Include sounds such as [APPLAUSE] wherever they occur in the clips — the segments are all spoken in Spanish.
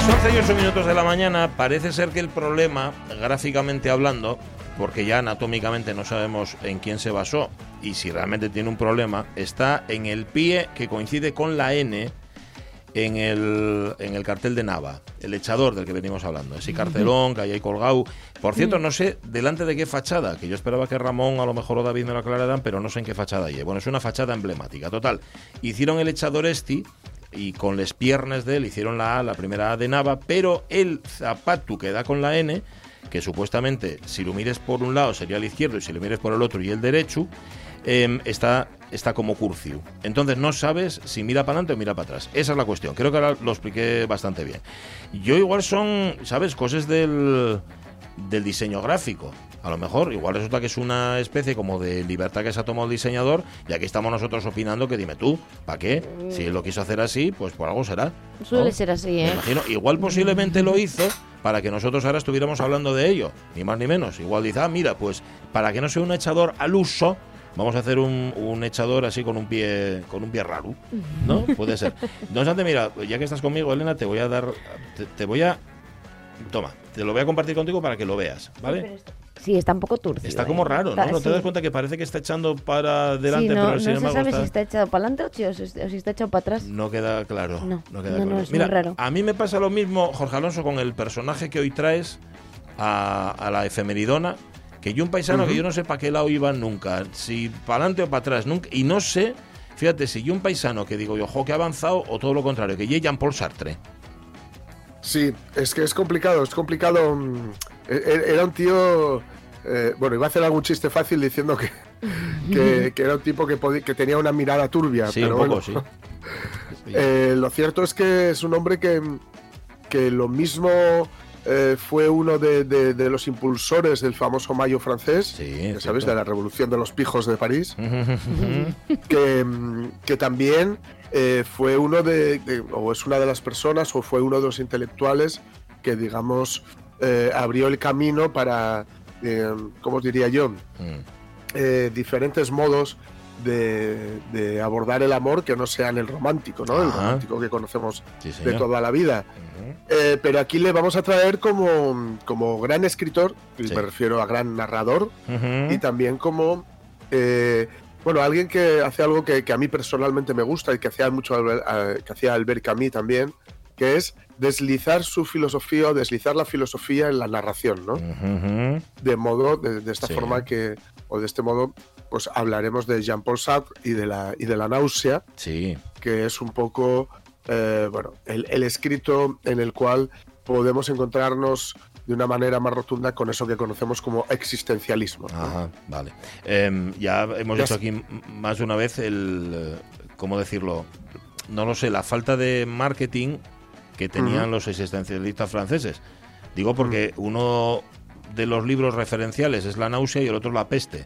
Las 11 y 8 minutos de la mañana parece ser que el problema, gráficamente hablando, porque ya anatómicamente no sabemos en quién se basó y si realmente tiene un problema, está en el pie que coincide con la N en el, en el cartel de Nava, el echador del que venimos hablando, ese cartelón que hay ahí colgado. Por cierto, no sé delante de qué fachada, que yo esperaba que Ramón a lo mejor o David me lo aclararan, pero no sé en qué fachada hay. Bueno, es una fachada emblemática. Total, hicieron el echador este y con las piernas de él hicieron la A, la primera A de Nava, pero el zapato que da con la N, que supuestamente si lo mires por un lado sería el izquierdo y si lo mires por el otro y el derecho, em, está, está como curcio. Entonces no sabes si mira para adelante o mira para atrás. Esa es la cuestión. Creo que ahora lo expliqué bastante bien. Yo igual son, ¿sabes? Cosas del, del diseño gráfico. A lo mejor, igual resulta que es una especie como de libertad que se ha tomado el diseñador y aquí estamos nosotros opinando que dime tú, ¿para qué? Si él lo quiso hacer así, pues por algo será. ¿no? Suele ser así, Me ¿eh? imagino, igual posiblemente lo hizo para que nosotros ahora estuviéramos hablando de ello, ni más ni menos. Igual dice, ah, mira, pues para que no sea un echador al uso, vamos a hacer un, un echador así con un pie con un pie raro, ¿no? Puede ser. No obstante, mira, ya que estás conmigo, Elena, te voy a dar, te, te voy a, toma, te lo voy a compartir contigo para que lo veas, ¿vale? Sí, está un poco turcio. Está ¿eh? como raro, ¿no? Está- ¿No te sí. das cuenta que parece que está echando para adelante, sí, no, pero no sin se sabe está- si está echado para adelante o si, está echado para atrás. No queda claro. No, queda no, claro. es muy Mira, raro. a mí me pasa lo mismo, Jorge Alonso, con el personaje que hoy traes a, a la efemeridona, que yo un paisano que yo no sé para qué lado iba nunca, si para adelante o para atrás, nunca, y no sé, fíjate, si yo un paisano que digo yo, ojo, que ha avanzado, o todo lo contrario, que ye Jean-Paul Sartre. Sí, es que es complicado, es complicado. mm, e- e- Era un tío. eh, bueno, iba a hacer algún chiste fácil diciendo que, [LAUGHS] que, que era un tipo que, podía- que tenía una mirada turbia. Sí, pero un poco, bueno. sí. [LAUGHS] Eh, lo cierto es que es un hombre que, que lo mismo eh, fue uno de, de- de los impulsores del famoso Mayo francés, Sí, sabes, de la revolución de los pijos de París, [LAUGHS] que, que también eh, fue uno de, de- o es una de las personas, o fue uno de los intelectuales que, digamos, eh, abrió el camino para, ¿cómo diría yo? Mm. diferentes modos de, de abordar el amor que no sean el romántico, ¿no? El romántico que conocemos Sí, de toda la vida. Eh, pero aquí le vamos a traer como, como gran escritor, Sí. me refiero a gran narrador, y también como, eh, bueno, alguien que hace algo que, que a mí personalmente me gusta y que hacía mucho eh, que hacía Albert Camus también, que es deslizar su filosofía o deslizar la filosofía en la narración, ¿no? De modo, de, de esta Sí. forma que, o de este modo, pues hablaremos de Jean-Paul Sartre y de la, y de la náusea, Sí, que es un poco, eh, bueno, el, el escrito en el cual podemos encontrarnos de una manera más rotunda con eso que conocemos como existencialismo. ¿no? Ajá, vale. Em, ya hemos Ya dicho aquí más de una vez el, eh, ¿cómo decirlo? No lo sé, la falta de marketing que tenían los existencialistas franceses. Digo porque uno de los libros referenciales es La náusea y el otro La peste.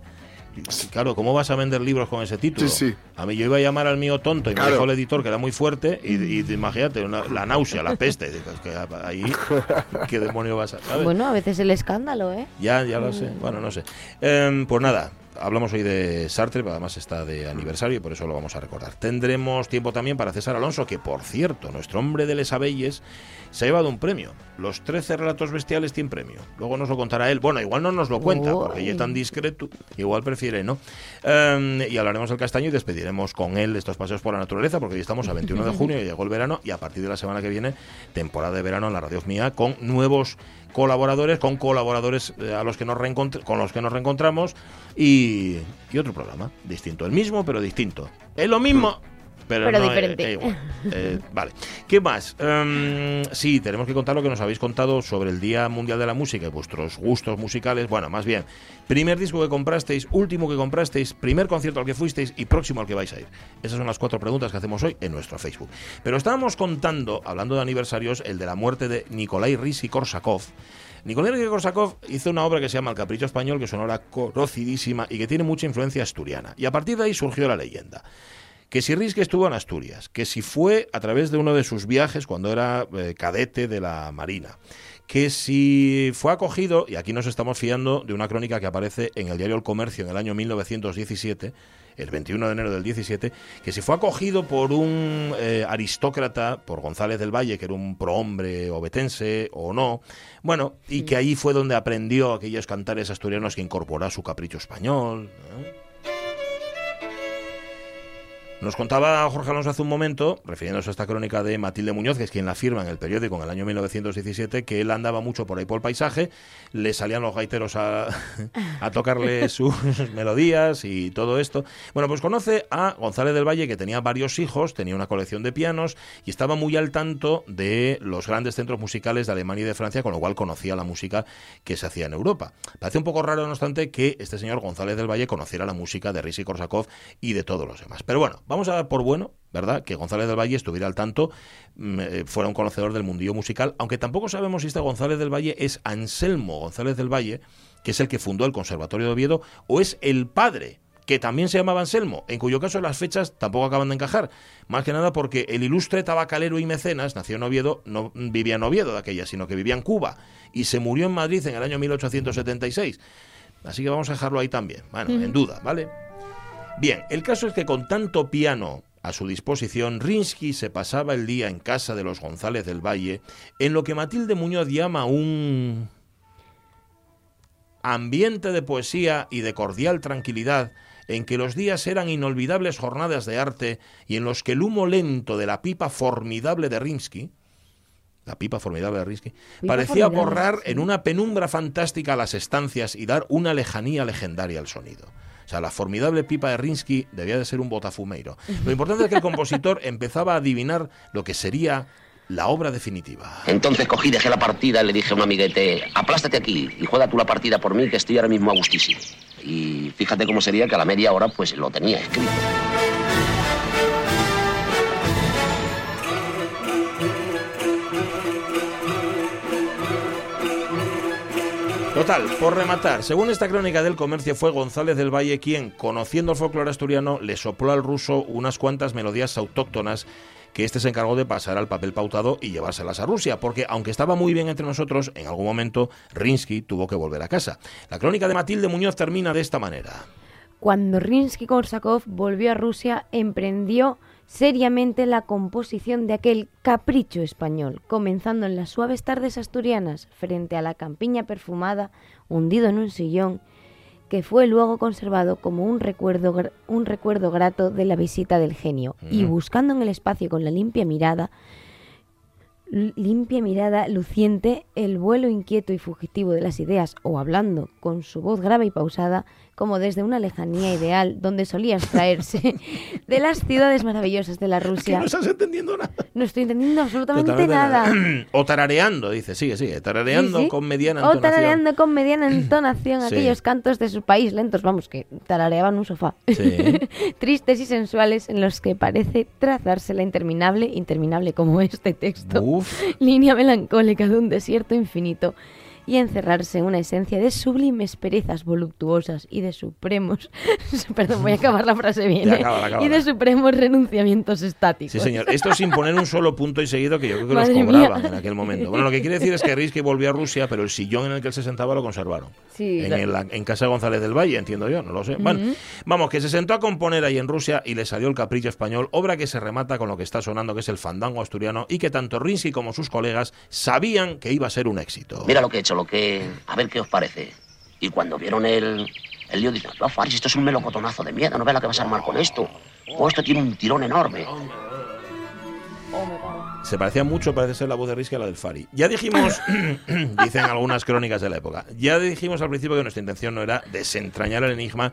Claro, ¿cómo vas a vender libros con ese título? Sí, sí. A mí yo iba a llamar al mío tonto y me Claro. dijo el editor que era muy fuerte y, y imagínate, una- la náusea, la peste. Que ahí, [LAUGHS] ¿qué demonio vas a...? ¿sabes? Bueno, a veces el escándalo, ¿eh? Ya, ya lo sé. Bueno, no sé. Em, pues nada, hablamos hoy de Sartre, pero además está de aniversario y por eso lo vamos a recordar. Tendremos tiempo también para César Alonso, que por cierto, nuestro hombre de Les Abelles se ha llevado un premio. Los 13 relatos bestiales tienen premio. Luego nos lo contará él. Bueno, igual no nos lo cuenta, porque ella es tan discreto, igual prefiere, ¿no? Em, y hablaremos del castaño y despediremos con él estos paseos por la naturaleza, porque hoy estamos a 21 de junio, y llegó el verano, y a partir de la semana que viene, temporada de verano en la radio mía, con nuevos colaboradores, con colaboradores eh, a los que nos con los que nos reencontramos y, y otro programa distinto, el mismo pero distinto, es lo mismo pero, Pero no, eh, diferente. eh, igual. Eh, [LAUGHS] vale, ¿qué más? Em, sí, tenemos que contar lo que nos habéis contado sobre el Día Mundial de la Música y vuestros gustos musicales. Bueno, más bien, primer disco que comprasteis, último que comprasteis, primer concierto al que fuisteis y próximo al que vais a ir. Esas son las cuatro preguntas que hacemos hoy en nuestro Facebook. Pero estábamos contando, hablando de aniversarios, el de la muerte de Nikolai Risi-Korsakov, Nikolai Rimsky-Korsakov hizo una obra que se llama El Capricho Español, que es una obra conocidísima y que tiene mucha influencia asturiana. Y a partir de ahí surgió la leyenda que si Rimsky estuvo en Asturias, que si fue a través de uno de sus viajes cuando era eh, cadete de la Marina, que si fue acogido, y aquí nos estamos fiando de una crónica que aparece en el diario El Comercio en el año 1917, el 21 de enero del 17, que si fue acogido por un eh, aristócrata, por González del Valle, que era un prohombre obetense o no, bueno, y que ahí fue donde aprendió aquellos cantares asturianos que incorporó a su capricho español. ¿eh? Nos contaba Jorge Alonso hace un momento, refiriéndose a esta crónica de Matilde Muñoz, que es quien la firma en el periódico en el año 1917, que él andaba mucho por ahí por el paisaje, le salían los gaiteros a, [LAUGHS] a tocarle [LAUGHS] sus melodías y todo esto. Bueno, pues conoce a González del Valle, que tenía varios hijos, tenía una colección de pianos y estaba muy al tanto de los grandes centros musicales de Alemania y de Francia, con lo cual conocía la música que se hacía en Europa. Parece un poco raro, no obstante, que este señor González del Valle conociera la música de Risi Korsakov y de todos los demás. Pero bueno, vamos a dar por bueno, ¿verdad?, que González del Valle estuviera al tanto, mm, eh, fuera un conocedor del mundillo musical, aunque tampoco sabemos si este González del Valle es Anselmo González del Valle, que es el que fundó el Conservatorio de Oviedo, o es el padre que también se llamaba Anselmo, en cuyo caso las fechas tampoco acaban de encajar. Más que nada porque el ilustre tabacalero y mecenas nació en Oviedo, no vivía en Oviedo de aquella, sino que vivía en Cuba y se murió en Madrid en el año 1876. Así que vamos a dejarlo ahí también, bueno, en duda, ¿vale? Bien, el caso es que con tanto piano a su disposición, Rinsky se pasaba el día en casa de los González del Valle en lo que Matilde Muñoz llama un ambiente de poesía y de cordial tranquilidad en que los días eran inolvidables jornadas de arte y en los que el humo lento de la pipa formidable de Rinsky, la pipa formidable de Rinsky, parecía borrar en una penumbra fantástica las estancias y dar una lejanía legendaria al sonido. O sea, la formidable pipa de Rinsky debía de ser un botafumeiro. Lo importante es que el compositor [LAUGHS] empezaba a adivinar lo que sería la obra definitiva. Entonces cogí, dejé la partida y le dije a un amiguete, aplástate aquí y juega tú la partida por mí que estoy ahora mismo a gustísimo. Y fíjate cómo sería que a la media hora pues lo tenía escrito. Total, por rematar, según esta crónica del comercio, fue González del Valle quien, conociendo el folclore asturiano, le sopló al ruso unas cuantas melodías autóctonas que este se encargó de pasar al papel pautado y llevárselas a Rusia, porque aunque estaba muy bien entre nosotros, en algún momento Rinsky tuvo que volver a casa. La crónica de Matilde Muñoz termina de esta manera. Cuando Rinsky-Korsakov volvió a Rusia, emprendió seriamente la composición de aquel capricho español, comenzando en las suaves tardes asturianas, frente a la campiña perfumada, hundido en un sillón, que fue luego conservado como un recuerdo, un recuerdo grato de la visita del genio, y Mm. buscando en el espacio con la limpia mirada, limpia mirada luciente, el vuelo inquieto y fugitivo de las ideas, o hablando con su voz grave y pausada, como desde una lejanía ideal donde solía extraerse [LAUGHS] de las ciudades maravillosas de la Que Rusia. no estás entendiendo nada. No estoy entendiendo absolutamente nada. [CLEARS THROAT] o tarareando, dice, sigue, sigue, tarareando Sí, sí. con mediana O entonación. tarareando con mediana [CLEARS THROAT] entonación Sí. aquellos cantos de su país lentos, vamos, que tarareaban un sofá. Sí. [LAUGHS] Tristes y sensuales en los que parece trazarse la interminable, interminable como este texto, Uf. Línea melancólica de un desierto infinito y encerrarse en una esencia de sublimes perezas voluptuosas y de supremos, [LAUGHS] perdón, voy a acabar la frase bien, Ya, ¿eh? y de supremos renunciamientos estáticos. Sí, señor. Esto sin poner un solo punto y seguido que yo creo que Madre los cobraban mía. en aquel momento. Bueno, lo que quiere decir es que Risky volvió a Rusia, pero el sillón en el que él se sentaba lo conservaron. Sí, en, claro. el- en casa de González del Valle, entiendo yo, no lo sé. Bueno, vamos, que se sentó a componer ahí en Rusia y le salió el capricho español, obra que se remata con lo que está sonando, que es el fandango asturiano, y que tanto Rinsky como sus colegas sabían que iba a ser un éxito. Mira lo que he hecho, lo que... A ver qué os parece. Y cuando vieron el... El lío, dicen, no, Faris, esto es un melocotonazo de miedo, no ve la que vas a armar con esto. O esto tiene un tirón enorme. Se parecía mucho, parece ser la voz de Risky a la del Fari. Ya dijimos, [COUGHS] [COUGHS] dicen algunas crónicas de la época, ya dijimos al principio que nuestra intención no era desentrañar el enigma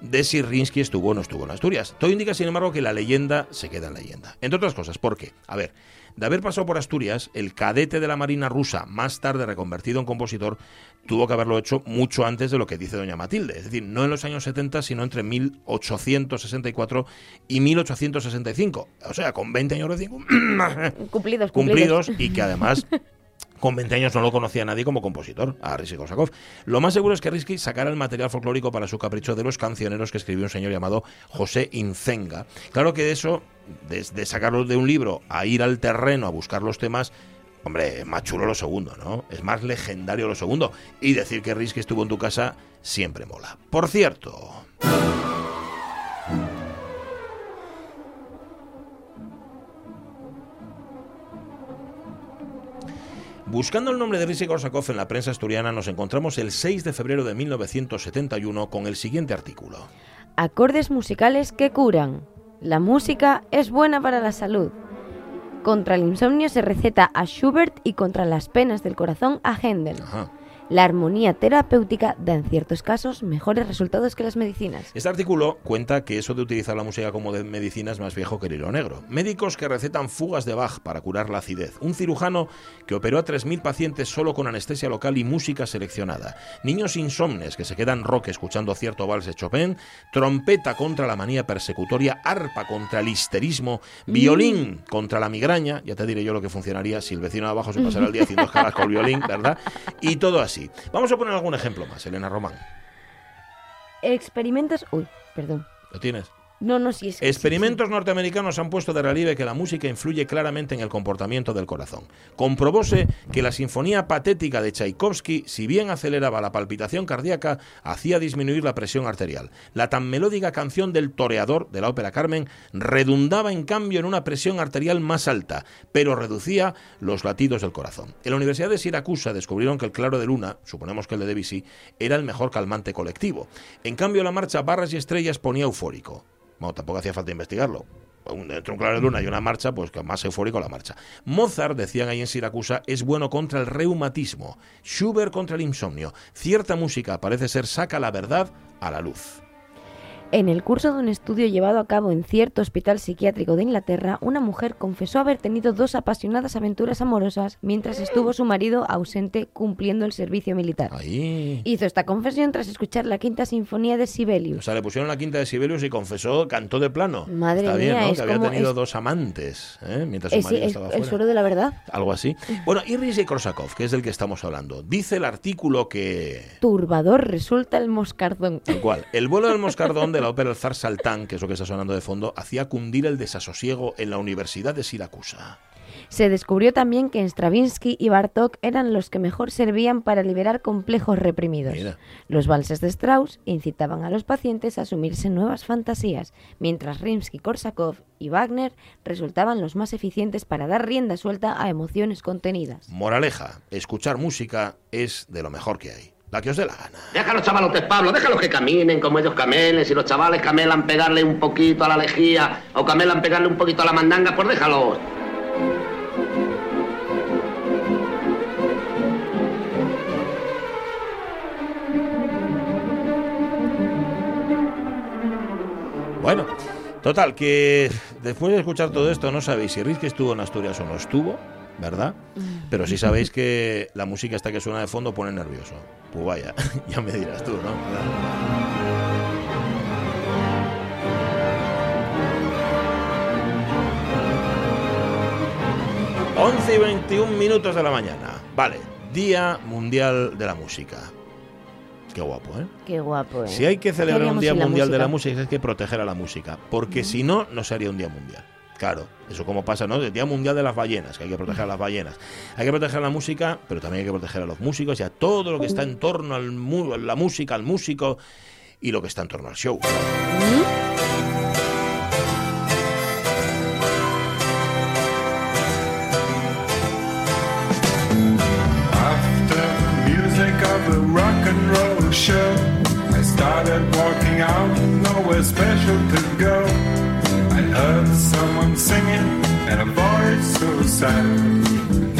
de si Rinsky estuvo o no estuvo en Asturias. Todo indica, sin embargo, que la leyenda se queda en leyenda. Entre otras cosas, ¿por qué? A ver, de haber pasado por Asturias, el cadete de la Marina rusa, más tarde reconvertido en compositor, tuvo que haberlo hecho mucho antes de lo que dice doña Matilde. Es decir, no en los años 70, sino entre 1864 y 1865. O sea, con 20 años recién [COUGHS] Cumplidos, cumplidos. cumplidos y que además [LAUGHS] con 20 años no lo conocía nadie como compositor, a Rizzi-Korsakov. Lo más seguro es que Rizzi sacara el material folclórico para su capricho de los cancioneros que escribió un señor llamado José Incenga. Claro que eso, de, sacarlo de un libro a ir al terreno a buscar los temas, Hombre, es más chulo lo segundo, ¿no? Es más legendario lo segundo. Y decir que Rizzi estuvo en tu casa siempre mola. Por cierto... Buscando el nombre de Rizzi Korsakov en la prensa asturiana, nos encontramos el 6 de febrero de 1971 con el siguiente artículo. Acordes musicales que curan. La música es buena para la salud. Contra el insomnio se receta a Schubert y contra las penas del corazón a Händel. La armonía terapéutica da en ciertos casos mejores resultados que las medicinas. Este artículo cuenta que eso de utilizar la música como de medicina es más viejo que el hilo negro. Médicos que recetan fugas de Bach para curar la acidez. Un cirujano que operó a 3.000 pacientes solo con anestesia local y música seleccionada. Niños insomnes que se quedan rock escuchando cierto vals de Chopin. Trompeta contra la manía persecutoria. Arpa contra el histerismo. Violín contra la migraña. Ya te diré yo lo que funcionaría si el vecino de abajo se pasara el día haciendo [LAUGHS] escalas con el violín, ¿verdad? Y todo así. Vamos a poner algún ejemplo más, Elena Román. Experimentos. Uy, perdón. ¿Lo tienes? No, no, sí es. Experimentos norteamericanos han puesto de relieve que la música influye claramente en el comportamiento del corazón. Comprobóse que la sinfonía patética de Tchaikovsky, si bien aceleraba la palpitación cardíaca, hacía disminuir la presión arterial. La tan melódica canción del toreador de la ópera Carmen redundaba en cambio en una presión arterial más alta, pero reducía los latidos del corazón. En la Universidad de Siracusa descubrieron que el claro de luna, suponemos que el de Debussy, era el mejor calmante colectivo. En cambio, la marcha Barras y Estrellas ponía eufórico. Bueno, tampoco hacía falta investigarlo. Entre un claro de luna y una marcha, pues más eufórico la marcha. Mozart, decían ahí en Siracusa, es bueno contra el reumatismo. Schubert contra el insomnio. Cierta música parece ser saca la verdad a la luz. En el curso de un estudio llevado a cabo en cierto hospital psiquiátrico de Inglaterra, una mujer confesó haber tenido dos apasionadas aventuras amorosas mientras estuvo su marido ausente cumpliendo el servicio militar. Hizo esta confesión tras escuchar la quinta sinfonía de Sibelius. O sea, le pusieron la quinta de Sibelius y confesó, cantó de plano. Madre Está bien, ¿no? que había tenido dos amantes ¿eh? mientras su marido estaba fuera. El suelo de la verdad. Algo así. Bueno, y Rishi Korsakov, que es del que estamos hablando, dice el artículo que... Turbador resulta el moscardón. ¿Cuál? El vuelo del moscardón [LAUGHS] la ópera El zar Saltán, que es lo que está sonando de fondo, hacía cundir el desasosiego en la Universidad de Siracusa. Se descubrió también que Stravinsky y Bartók eran los que mejor servían para liberar complejos reprimidos. Los valses de Strauss incitaban a los pacientes a asumirse nuevas fantasías, mientras Rimsky-Korsakov y Wagner resultaban los más eficientes para dar rienda suelta a emociones contenidas. Moraleja, escuchar música es de lo mejor que hay la que os dé la gana. Deja a los chavalotes, Pablo, déjalos que caminen como ellos camelen. Si los chavales camelan pegarle un poquito a la lejía o camelan pegarle un poquito a la mandanga, pues déjalos. Bueno, total, que después de escuchar todo esto no sabéis si Rizky estuvo en Asturias o no estuvo, ¿verdad? Pero sí sabéis que la música esta que suena de fondo pone nervioso. Pues vaya, [LAUGHS] ya me dirás tú, ¿no? 11 y 21 minutos de la mañana. Vale, Día Mundial de la Música. Qué guapo, ¿eh? Qué guapo, ¿eh? Si hay que celebrar un Día Mundial de la Música, hay que proteger a la música. Porque si no, no sería un Día Mundial. Claro, eso como pasa, ¿no? El Día Mundial de las Ballenas, que hay que proteger a las ballenas. Hay que proteger a la música, pero también hay que proteger a los músicos y a todo lo que está en torno a la música, al músico y lo que está en torno al show. Heard someone singing and a voice so sad.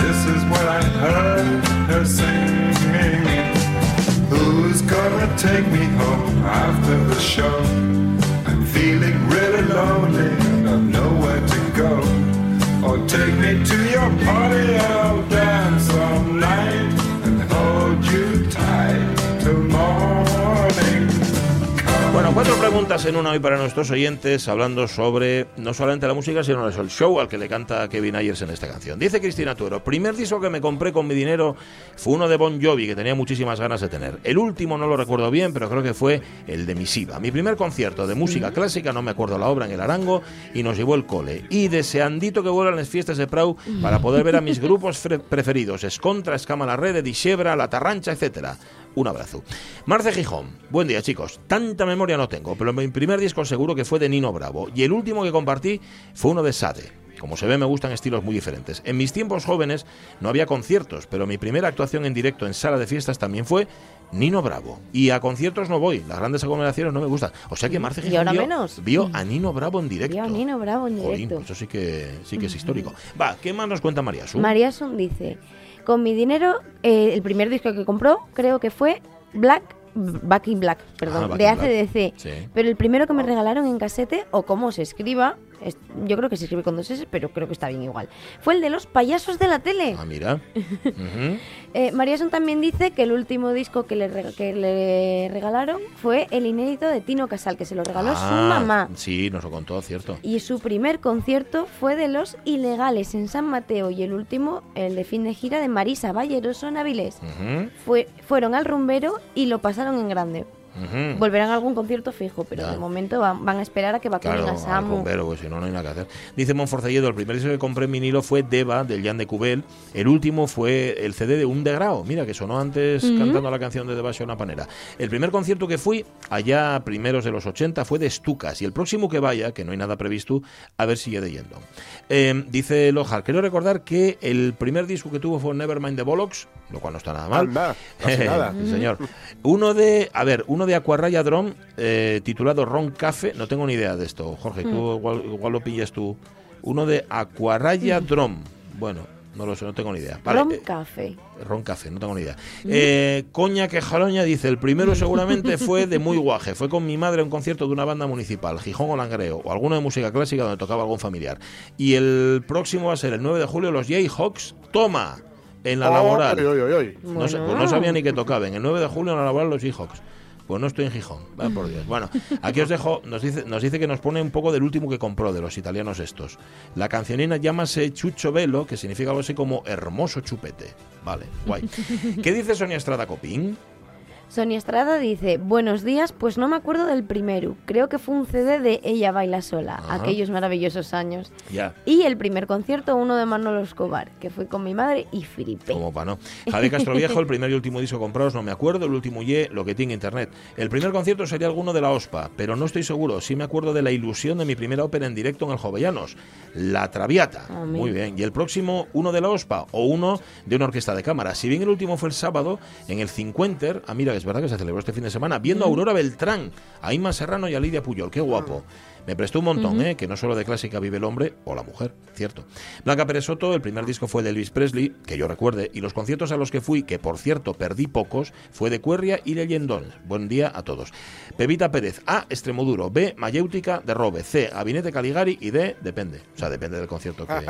This is what I heard her singing. Who's gonna take me home after the show? I'm feeling really lonely and I've nowhere to go. Or take me to your party, en una hoy para nuestros oyentes, hablando sobre no solamente la música, sino el show al que le canta Kevin Ayers en esta canción. Dice Cristina Tuero, primer disco que me compré con mi dinero fue uno de Bon Jovi, que tenía muchísimas ganas de tener. El último no lo recuerdo bien, pero creo que fue el de Misiva. Mi primer concierto de música clásica, no me acuerdo la obra, en el Arango, y nos llevó el cole. Y deseandito que vuelvan las fiestas de Prau para poder ver a mis grupos preferidos, Escontra, Escama la Red, Dixebra, La Tarrancha, etcétera. Un abrazo. Marce Gijón. Buen día, chicos. Tanta memoria no tengo, pero mi primer disco seguro que fue de Nino Bravo. Y el último que compartí fue uno de Sade. Como se ve, me gustan estilos muy diferentes. En mis tiempos jóvenes no había conciertos, pero mi primera actuación en directo en sala de fiestas también fue Nino Bravo. Y a conciertos no voy, las grandes aglomeraciones no me gustan. O sea que Marce Gijón vio, menos? vio a Nino Bravo en directo. Vio a Nino Bravo en directo. eso sí que, sí que es histórico. Va, ¿qué más nos cuenta María Sun? María Sun dice, con mi dinero, eh, el primer disco que compró creo que fue Black Back in Black, perdón, Ah, de Back. ACDC. Sí. Pero el primero que me regalaron en casete, o como se escriba, es- yo creo que se escribe con dos S, pero creo que está bien igual. Fue el de los payasos de la tele. Ah, mira. [LAUGHS] Eh, María Son también dice que el último disco que le, que le regalaron fue el inédito de Tino Casal, que se lo regaló su Ah, mamá. Sí, nos lo contó, cierto. Y su primer concierto fue de los ilegales en San Mateo y el último, el de fin de gira de Marisa Valleroso en Avilés. Fue, fueron al rumbero y lo pasaron en grande. Volverán a algún concierto fijo, pero Ya. de momento van, van a esperar a que vacunen Claro, a Samu. bombero, pues si no, no hay nada que hacer. Dice Monforcelledo, el primer disco que compré en vinilo fue Deva, del Jan de Cubel. El último fue el CD de Un Degrao, mira, que sonó antes cantando la canción de Deva una panera. El primer concierto que fui, allá a primeros de los 80, fue de Estucas. Y el próximo que vaya, que no hay nada previsto, a ver si de yendo. Eh, dice Lojar, quiero recordar que el primer disco que tuvo fue Nevermind the Bollocks, lo cual no está nada mal. Anda, casi [LAUGHS] nada. Sí, señor. Uno de, a ver, uno de Aquarraya Drum, eh, titulado Ron Cafe. No tengo ni idea de esto, Jorge. Tú igual, igual lo pillas tú. Uno de Aquarraya Drum. Bueno, no lo sé, no tengo ni idea. Vale, Rom eh, Café. Ron Café, no tengo ni idea. Eh, Coña que jaloña dice, el primero seguramente [LAUGHS] fue de muy guaje. Fue con mi madre a un concierto de una banda municipal, Gijón o Langreo, o alguno de música clásica donde tocaba algún familiar. Y el próximo va a ser el 9 de julio, los Jayhawks. Toma, en la laboral. Oy, oy, oy, oy. No, pues no sabía ni que tocaban. El 9 de julio en la laboral los Seahawks. Pues no estoy en Gijón, vaya por Dios. Bueno, aquí os dejo, nos dice, nos dice que nos pone un poco del último que compró, de los italianos estos. La cancionina llámase Chucho Velo, que significa algo así como hermoso chupete. Vale, guay. ¿Qué dice Sonia Estrada Copín? Sonia Estrada dice, buenos días, pues no me acuerdo del primero. Creo que fue un CD de Ella Baila Sola, Ajá. aquellos maravillosos años. Ya, Y el primer concierto, uno de Manolo Escobar, que fue con mi madre y Felipe. como para no. Javier Castroviejo, el primer y último disco comprados, no me acuerdo. El último ye, lo que tiene internet. El primer concierto sería alguno de la OSPA, pero no estoy seguro. Sí me acuerdo de la ilusión de mi primera ópera en directo en el Jovellanos, La Traviata. Ah, Muy bien. Y el próximo, uno de la OSPA o uno de una orquesta de cámara. Si bien el último fue el sábado, en el Cincuenter, ah, mira, es verdad que se celebró este fin de semana, viendo a Aurora Beltrán, a Inma Serrano y a Lidia Puyol. Qué guapo. Me prestó un montón, ¿eh? que no solo de clásica vive el hombre o la mujer, cierto. Blanca Pérez Soto, el primer disco fue de Elvis Presley, que yo recuerde, y los conciertos a los que fui, que por cierto perdí pocos, fue de Cuerria y Leyendón. Buen día a todos. Pepita Pérez, A, Extremoduro, B, Mayéutica de Robe, C, Abinete Caligari y D, depende. O sea, depende del concierto que,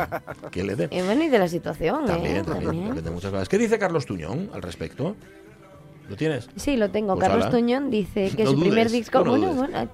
que le dé. Y bueno, y de la situación, También, ¿eh? también, depende de muchas cosas. ¿Qué dice Carlos Tuñón al respecto? ¿Lo tienes? Sí, lo tengo. Pues Carlos ala. Tuñón dice [LAUGHS] que No su primer disco. no bueno, dudes. bueno,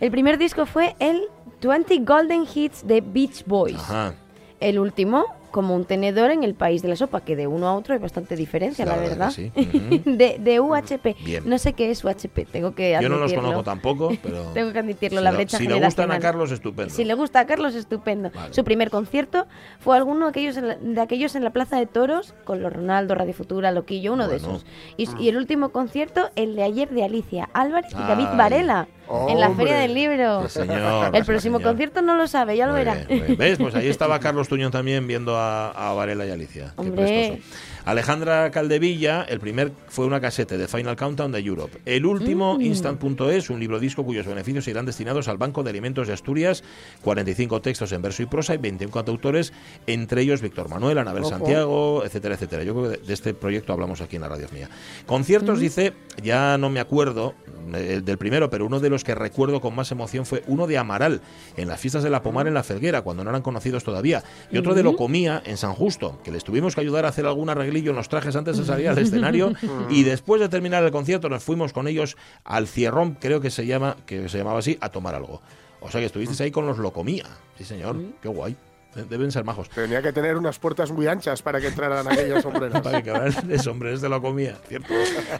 el primer disco fue el 20 Golden Hits de Beach Boys. Ajá. El último, como un tenedor en el país de la sopa, que de uno a otro hay bastante diferencia, La la, verdad [LAUGHS] de, de UHP. Bien. No sé qué es UHP, tengo que Yo admitirlo. no los conozco tampoco, [LAUGHS] pero... Tengo que admitirlo, si la brecha Si le gustan a. Carlos, estupendo. Si le gusta a Carlos, estupendo. Vale. Su primer concierto fue alguno de aquellos, en la, de aquellos en la Plaza de Toros, con los Ronaldo, Radio Futura, Loquillo, uno de esos. Y, y el último concierto, el de ayer de Alicia Álvarez y David Ay. Varela, en la. Feria del Libro. Señor, [LAUGHS] el próximo señor. concierto no lo sabe, ya lo Muy verá. bien. ¿Ves? Pues ahí estaba [LAUGHS] Carlos Tuñón también viendo a, a Varela y Alicia. Qué. Alejandra Caldevilla, el primer fue una casete de Final Countdown de Europe. El último, Mm. Instant.es, un libro disco cuyos beneficios irán destinados al Banco de Alimentos de Asturias. 45 textos en verso y prosa y 21 cantautores, entre ellos Víctor Manuel, Anabel Ojo. Santiago, etcétera, etcétera. Yo creo que de, de este proyecto hablamos aquí en la radio mía. Conciertos, dice, ya no me acuerdo eh, del primero, pero uno de los que recuerdo con más emoción fue uno de Amaral, en las fiestas de la Pomar en la Felguera, cuando no eran conocidos todavía. Y otro de Lo Comía, en San Justo, que les tuvimos que ayudar a hacer algún arreglito pelillo en los trajes antes de salir al [LAUGHS] escenario y después de terminar el concierto nos fuimos con ellos al Cierrón, creo que se llama, que se llamaba así, a tomar algo. O sea que estuvisteis ahí con los Locomía. Sí, señor. Qué guay. Deben ser majos. Tenía que tener unas puertas muy anchas para que entraran aquellas sombreras. para [LAUGHS] que hablaran de sombreros de Locomía, ¿cierto?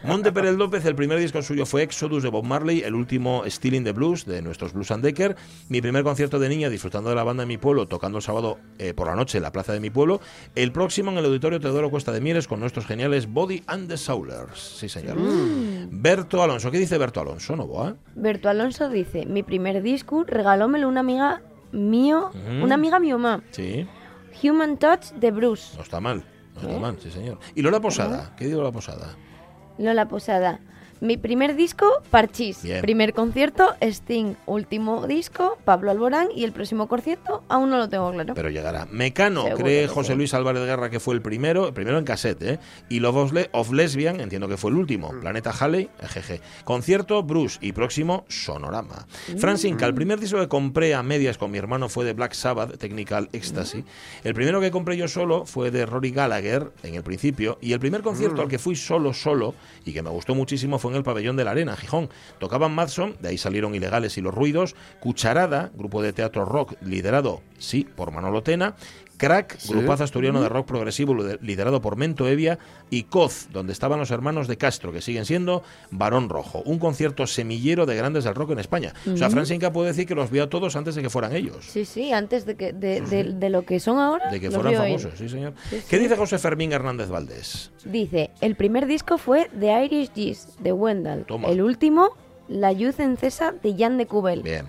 Monte Pérez López, el primer disco suyo fue Exodus de Bob Marley, el último Stealing the Blues de nuestros Blues and Decker. Mi primer concierto de niña disfrutando de la banda de mi pueblo, tocando el sábado eh, por la noche en la plaza de mi pueblo. El próximo en el auditorio Teodoro Cuesta de Mieres con nuestros geniales Body and the Soulers. Sí, señor. Berto Alonso. ¿Qué dice Berto Alonso, Novoa? Berto Alonso dice, mi primer disco regalómelo una amiga mío, Ujú. una amiga mi mamá, Sí, Human Touch de Bruce. no está mal. No está ¿Eh? mal, sí, señor. ¿Y Lola Posada? ¿Qué digo Lola Posada? Lola Posada. Mi primer disco, Parchís. Bien. Primer concierto, Sting. Último disco, Pablo Alborán. Y el próximo concierto, aún no lo tengo claro. Pero llegará. Mecano, Seguro cree José. Luis Álvarez de Guerra que fue el primero, el primero en cassette, ¿eh? Y Love of, Le- of Lesbian, entiendo que fue el último. Planeta Halley, jeje. Concierto, Bruce. Y próximo, Sonorama. Fran Sinca, el primer disco que compré a medias con mi hermano fue de Black Sabbath, Technical Ecstasy. El primero que compré yo solo fue de Rory Gallagher, en el principio. Y el primer concierto al que fui solo, solo, y que me gustó muchísimo, fue en el Pabellón de la Arena, en Gijón. Tocaban Madson, de ahí salieron Ilegales y Los Ruidos. Cucharada, grupo de teatro rock liderado, sí, por Manolo Tena. Crack, Sí. grupazo asturiano de rock progresivo lider- liderado por Mento Evia, y Coz, donde estaban los hermanos de Castro, que siguen siendo Barón Rojo. Un concierto semillero de grandes del rock en España. O sea, Fran Sinca puede decir que los vio a todos antes de que fueran ellos. Sí, sí, antes de, que, de, de- de lo que son ahora. De que fueran él. famosos, sí, señor. Sí, ¿Qué sí. dice José Fermín Hernández Valdés? Dice, el primer disco fue The Irish Gist de Wendell. Toma. El último, La Luz Encesa de Jan de Cubel. Bien.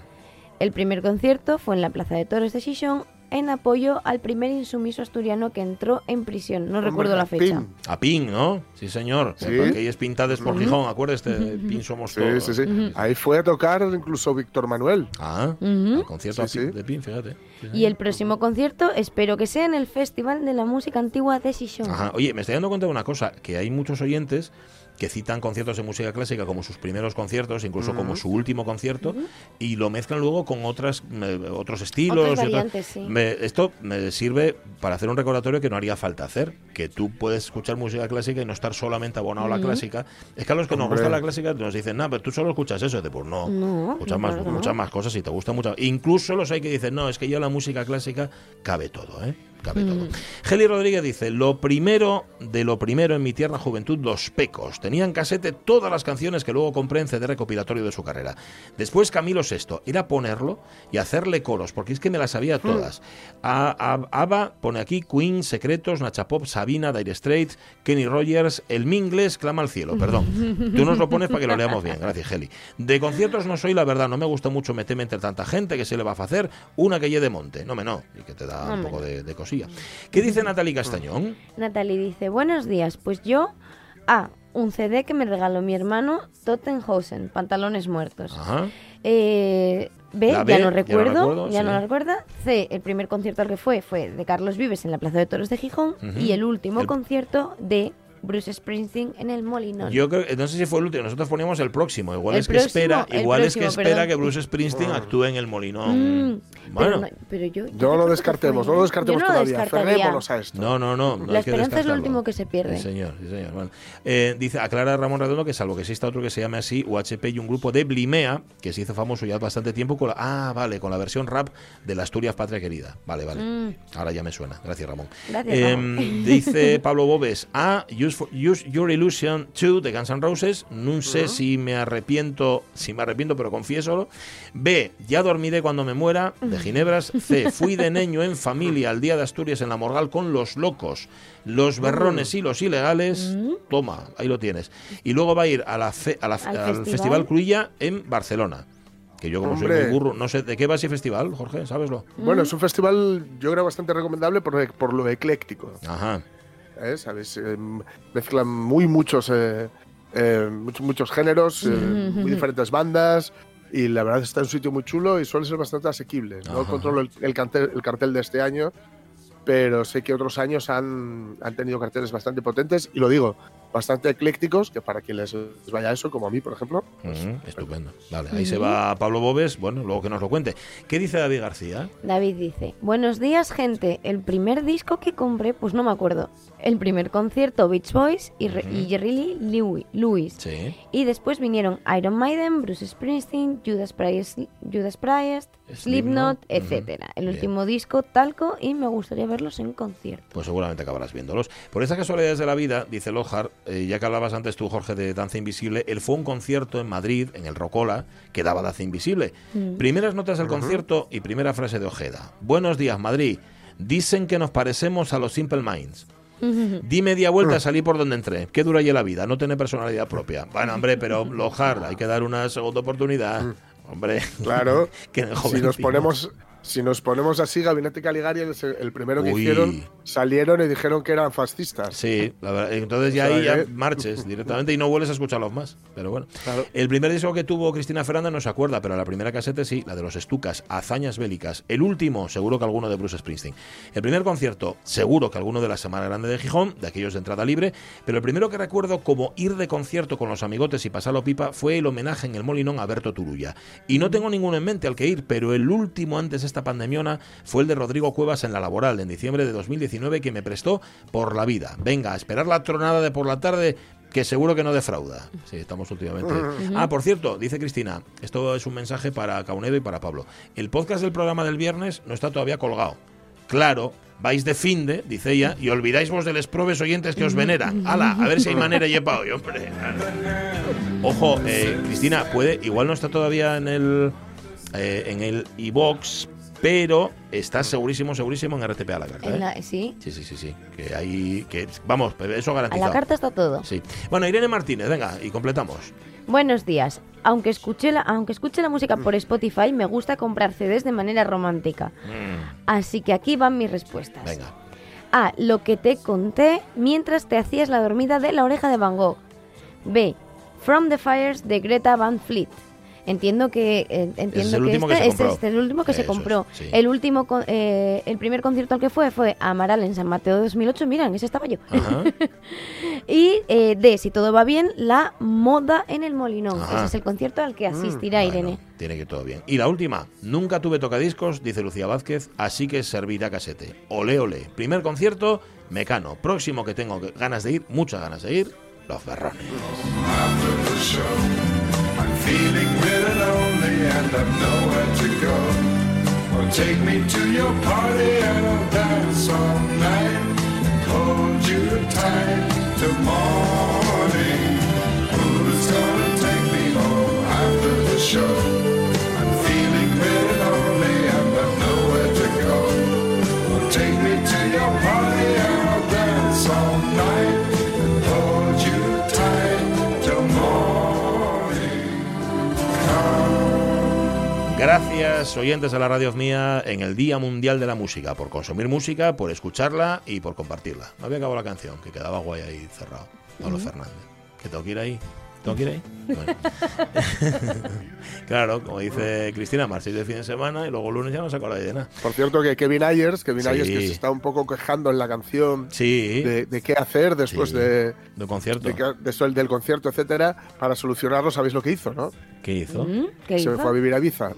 El primer concierto fue en la Plaza de Toros de Xixón en apoyo al primer insumiso asturiano que entró en prisión. No recuerdo la fecha. Pin. A Pin, ¿no? Sí, señor. Sí. Porque ahí es pintades por Gijón, acuérdate, Pin somos Sí, todos. sí, sí. Ahí fue a tocar incluso Víctor Manuel. Ah, el concierto Sí, sí. de Pin, fíjate. Sí, Y el próximo concierto espero que sea en el Festival de la Música Antigua de Xixón. Ajá. Oye, me estoy dando cuenta de una cosa, que hay muchos oyentes que citan conciertos de música clásica como sus primeros conciertos, incluso como su último concierto, y lo mezclan luego con otras eh, otros estilos. Otras variantes, sí. Me- esto me sirve para hacer un recordatorio que no haría falta hacer, que tú puedes escuchar música clásica y no estar solamente abonado a la clásica. Es que a los que nos Hombre. gusta la clásica nos dicen, no, pero tú solo escuchas eso. Dice, pues no, No, escuchas no, más, muchas más cosas y te gusta mucho. Incluso los hay que dicen, no, es que ya la música clásica cabe todo, ¿eh? Cabe todo. Geli Rodríguez dice, lo primero de lo primero en mi tierna juventud, los pecos. Tenían casete todas las canciones que luego compré en CD recopilatorio de su carrera. Después Camilo VI, era ponerlo y hacerle coros, porque es que me las sabía todas. A, a- Ava pone aquí Queen, Secretos, Nacha Pop, Sabina, Dire Straits, Kenny Rogers, El Mingles, Clama al Cielo, perdón. [LAUGHS] Tú nos lo pones para que lo leamos bien, gracias Geli. De conciertos no soy, la verdad, no me gusta mucho meterme entre tanta gente que se le va a hacer una que lleve de monte. No me no, y que te da un poco de, de cosilla. ¿Qué dice Natalie Castañón? Natalie dice, buenos días, pues yo... A, un CD que me regaló mi hermano Tottenhausen, Pantalones Muertos. Ajá. Eh, B, ya B, no ya no recuerdo, recuerdo, ya no la recuerda. C, el primer concierto al que fue fue de Carlos Vives en la Plaza de Toros de Gijón. Y el último El- concierto de Bruce Springsteen en el Molinón. Yo creo, no sé si fue el último, nosotros poníamos el próximo. Igual El es que próximo, espera, el igual es que próximo, espera perdón. que Bruce Springsteen actúe en el Molinón. Mm, bueno, pero, no- pero yo, yo No lo que descartemos, no lo descartemos yo no todavía. descartaría. Aferrémonos a esto. no, no, no. no La que esperanza es lo último que se pierde. Sí, señor, sí, señor. Bueno, eh, dice, aclara Ramón Redondo que salvo que exista otro que se llame así, UHP y un grupo de Blimea, que se hizo famoso ya hace bastante tiempo con la, ah, vale, con la versión rap de la Asturias Patria Querida. Vale, vale. Mm. Ahora ya me suena. Gracias, Ramón. Gracias, Em, Ramón. dice Pablo Bobes, A, use, for- Use Your Illusion 2 de Guns N' Roses. No sé si me arrepiento, si me arrepiento, pero confiésolo. B, Ya dormiré cuando me muera, de Ginebras. C, [LAUGHS] Fui de niño en familia al día de Asturias en la Morgal con los locos, los berrones y los ilegales. Toma, ahí lo tienes. Y luego va a ir a la fe- a la- Al al, festival. Festival Cruilla en Barcelona. Que yo como soy muy burro, no sé de qué va ese festival, Jorge, ¿sabeslo? Bueno, es un festival, yo creo, bastante recomendable por, por lo ecléctico. Ajá. ¿Eh? ¿Sabes? Eh, mezclan muy muchos, eh, eh, muchos, muchos géneros, eh, muy diferentes bandas. Y la verdad está en un sitio muy chulo y suele ser bastante asequible. No Ajá. controlo el, el cartel, el cartel de este año, pero sé que otros años han, han tenido carteles bastante potentes. Y lo digo, bastante eclécticos, que para quien les vaya eso, como a mí, por ejemplo. pues, Ujú, estupendo. Vale, ahí se va Pablo Bobes, bueno, luego que nos lo cuente. ¿Qué dice David García? David dice, buenos días gente, el primer disco que compré, pues no me acuerdo, el primer concierto Beach Boys y, Re- y Jerry Lee Lewi- Lewis. Sí. Y después vinieron Iron Maiden, Bruce Springsteen, Judas Priest, Judas Priest Slipknot, etcétera. El Bien. último disco, Talco, y me gustaría verlos en concierto. Pues seguramente acabarás viéndolos. Por estas casualidades de la vida, dice Lojar, eh, ya que hablabas antes tú, Jorge, de Danza Invisible, él fue a un concierto en Madrid, en el Rocola, que daba Danza Invisible. Primeras notas del concierto y primera frase de Ojeda. Buenos días, Madrid. Dicen que nos parecemos a los Simple Minds. [LAUGHS] Di media vuelta a salir por donde entré. Qué dura ya la vida, no tener personalidad propia. Bueno, hombre, pero Lojar, hay que dar una segunda oportunidad. Hombre, Claro, [LAUGHS] que en el si nos ponemos si nos ponemos así, Gabinete Caligari, el, el primero que Uy. hicieron, salieron y dijeron que eran fascistas. Sí, la verdad, entonces ya O sea ahí ya marches directamente y no vuelves a escucharlos más. Pero bueno. Claro. El primer disco que tuvo Cristina Fernández no se acuerda, pero la primera casete sí, la de los Estucas, Hazañas Bélicas. El último, seguro que alguno de Bruce Springsteen. El primer concierto, seguro que alguno de la Semana Grande de Gijón, de aquellos de entrada libre. Pero el primero que recuerdo como ir de concierto con los amigotes y pasarlo pipa fue el homenaje en el Molinón a Berto Turulla. Y no tengo ninguno en mente al que ir, pero el último antes de esta pandemiona fue el de Rodrigo Cuevas en La Laboral, en diciembre de 2019, que me prestó por la vida. Venga, a esperar la tronada de por la tarde que seguro que no defrauda. Sí, estamos últimamente. Ah, por cierto, dice Cristina, esto es un mensaje para Caunedo y para Pablo. El podcast del programa del viernes no está todavía colgado. Claro, vais de finde, dice ella, y olvidáis vos de los probes oyentes que os veneran. Ala, a ver si hay manera y hoy, hombre. Ojo, eh, Cristina, puede, igual no está todavía en el eh, en el iBox, pero está segurísimo, segurísimo en RTP a la carta. ¿eh? la- sí, Sí, sí, sí, sí. Que hay. Que, vamos, eso a garantizado. la carta está todo. Sí. Bueno, Irene Martínez, venga, y completamos. Buenos días. Aunque escuche, la, aunque escuche la música por Spotify, me gusta comprar CDs de manera romántica. Mm, Así que aquí van mis respuestas. venga. A. Lo que te conté mientras te hacías la dormida de la oreja de Van Gogh. B. From the Fires de Greta Van Fleet. Entiendo que eh, entiendo el que último que este, se este es el último que se es, compró. sí. El último eh, el primer concierto al que fue fue Amaral en San Mateo de 2008. Mira, en ese estaba yo. Ajá. [LAUGHS] Y eh, D. Si todo va bien, la moda en el Molinón. Ajá. Ese es el concierto al que asistirá Bueno, Irene. tiene que ir todo bien. Y la última, nunca tuve tocadiscos, dice Lucía Vázquez, así que servirá casete. Ole, ole. Primer concierto, Mecano. Próximo que tengo ganas de ir, muchas ganas de ir, Los Ferrones. Feeling really lonely and I've nowhere to go. Well, take me to your party and I'll dance all night and hold you tight till morning. Who's gonna take me home after the show? Gracias, oyentes de la radio mía, en el Día Mundial de la Música, por consumir música, por escucharla y por compartirla. Me había acabado la canción, que quedaba guay ahí cerrado. Pablo Fernández. ¿Que tengo que ir ahí? ¿Tengo que ir ahí? Bueno. [LAUGHS] claro, como dice Cristina, marchéis de fin de semana y luego el lunes ya no se acordáis de nada. Por cierto, que Kevin Ayers, Kevin Sí. Ayers que se está un poco quejando en la canción Sí, de, de qué hacer después Sí. de, de concierto. de que- de eso, del concierto, etcétera, para solucionarlo, sabéis lo que hizo, ¿no? ¿Qué hizo? ¿Qué Se hizo? fue a vivir a Ibiza.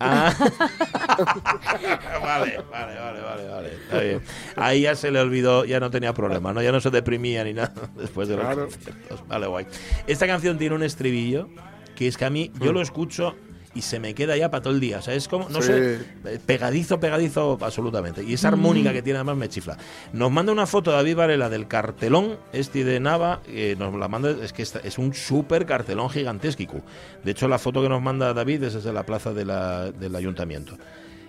Ah. [LAUGHS] vale, vale, vale, vale, vale. Está bien. Ahí ya se le olvidó, ya no tenía problema, ¿no? Ya no se deprimía ni nada [LAUGHS] después de los Claro. conciertos. Vale, guay. Esta canción tiene un estribillo que es que a mí, yo lo escucho y se me queda ya para todo el día. O sea, es como, no Sí. sé, eh, pegadizo, pegadizo absolutamente. Y esa armónica que tiene además me chifla. Nos manda una foto David Varela del cartelón este de Nava. eh, nos la manda, es que es un súper cartelón gigantesco. De hecho, la foto que nos manda David es desde la plaza de la- del ayuntamiento.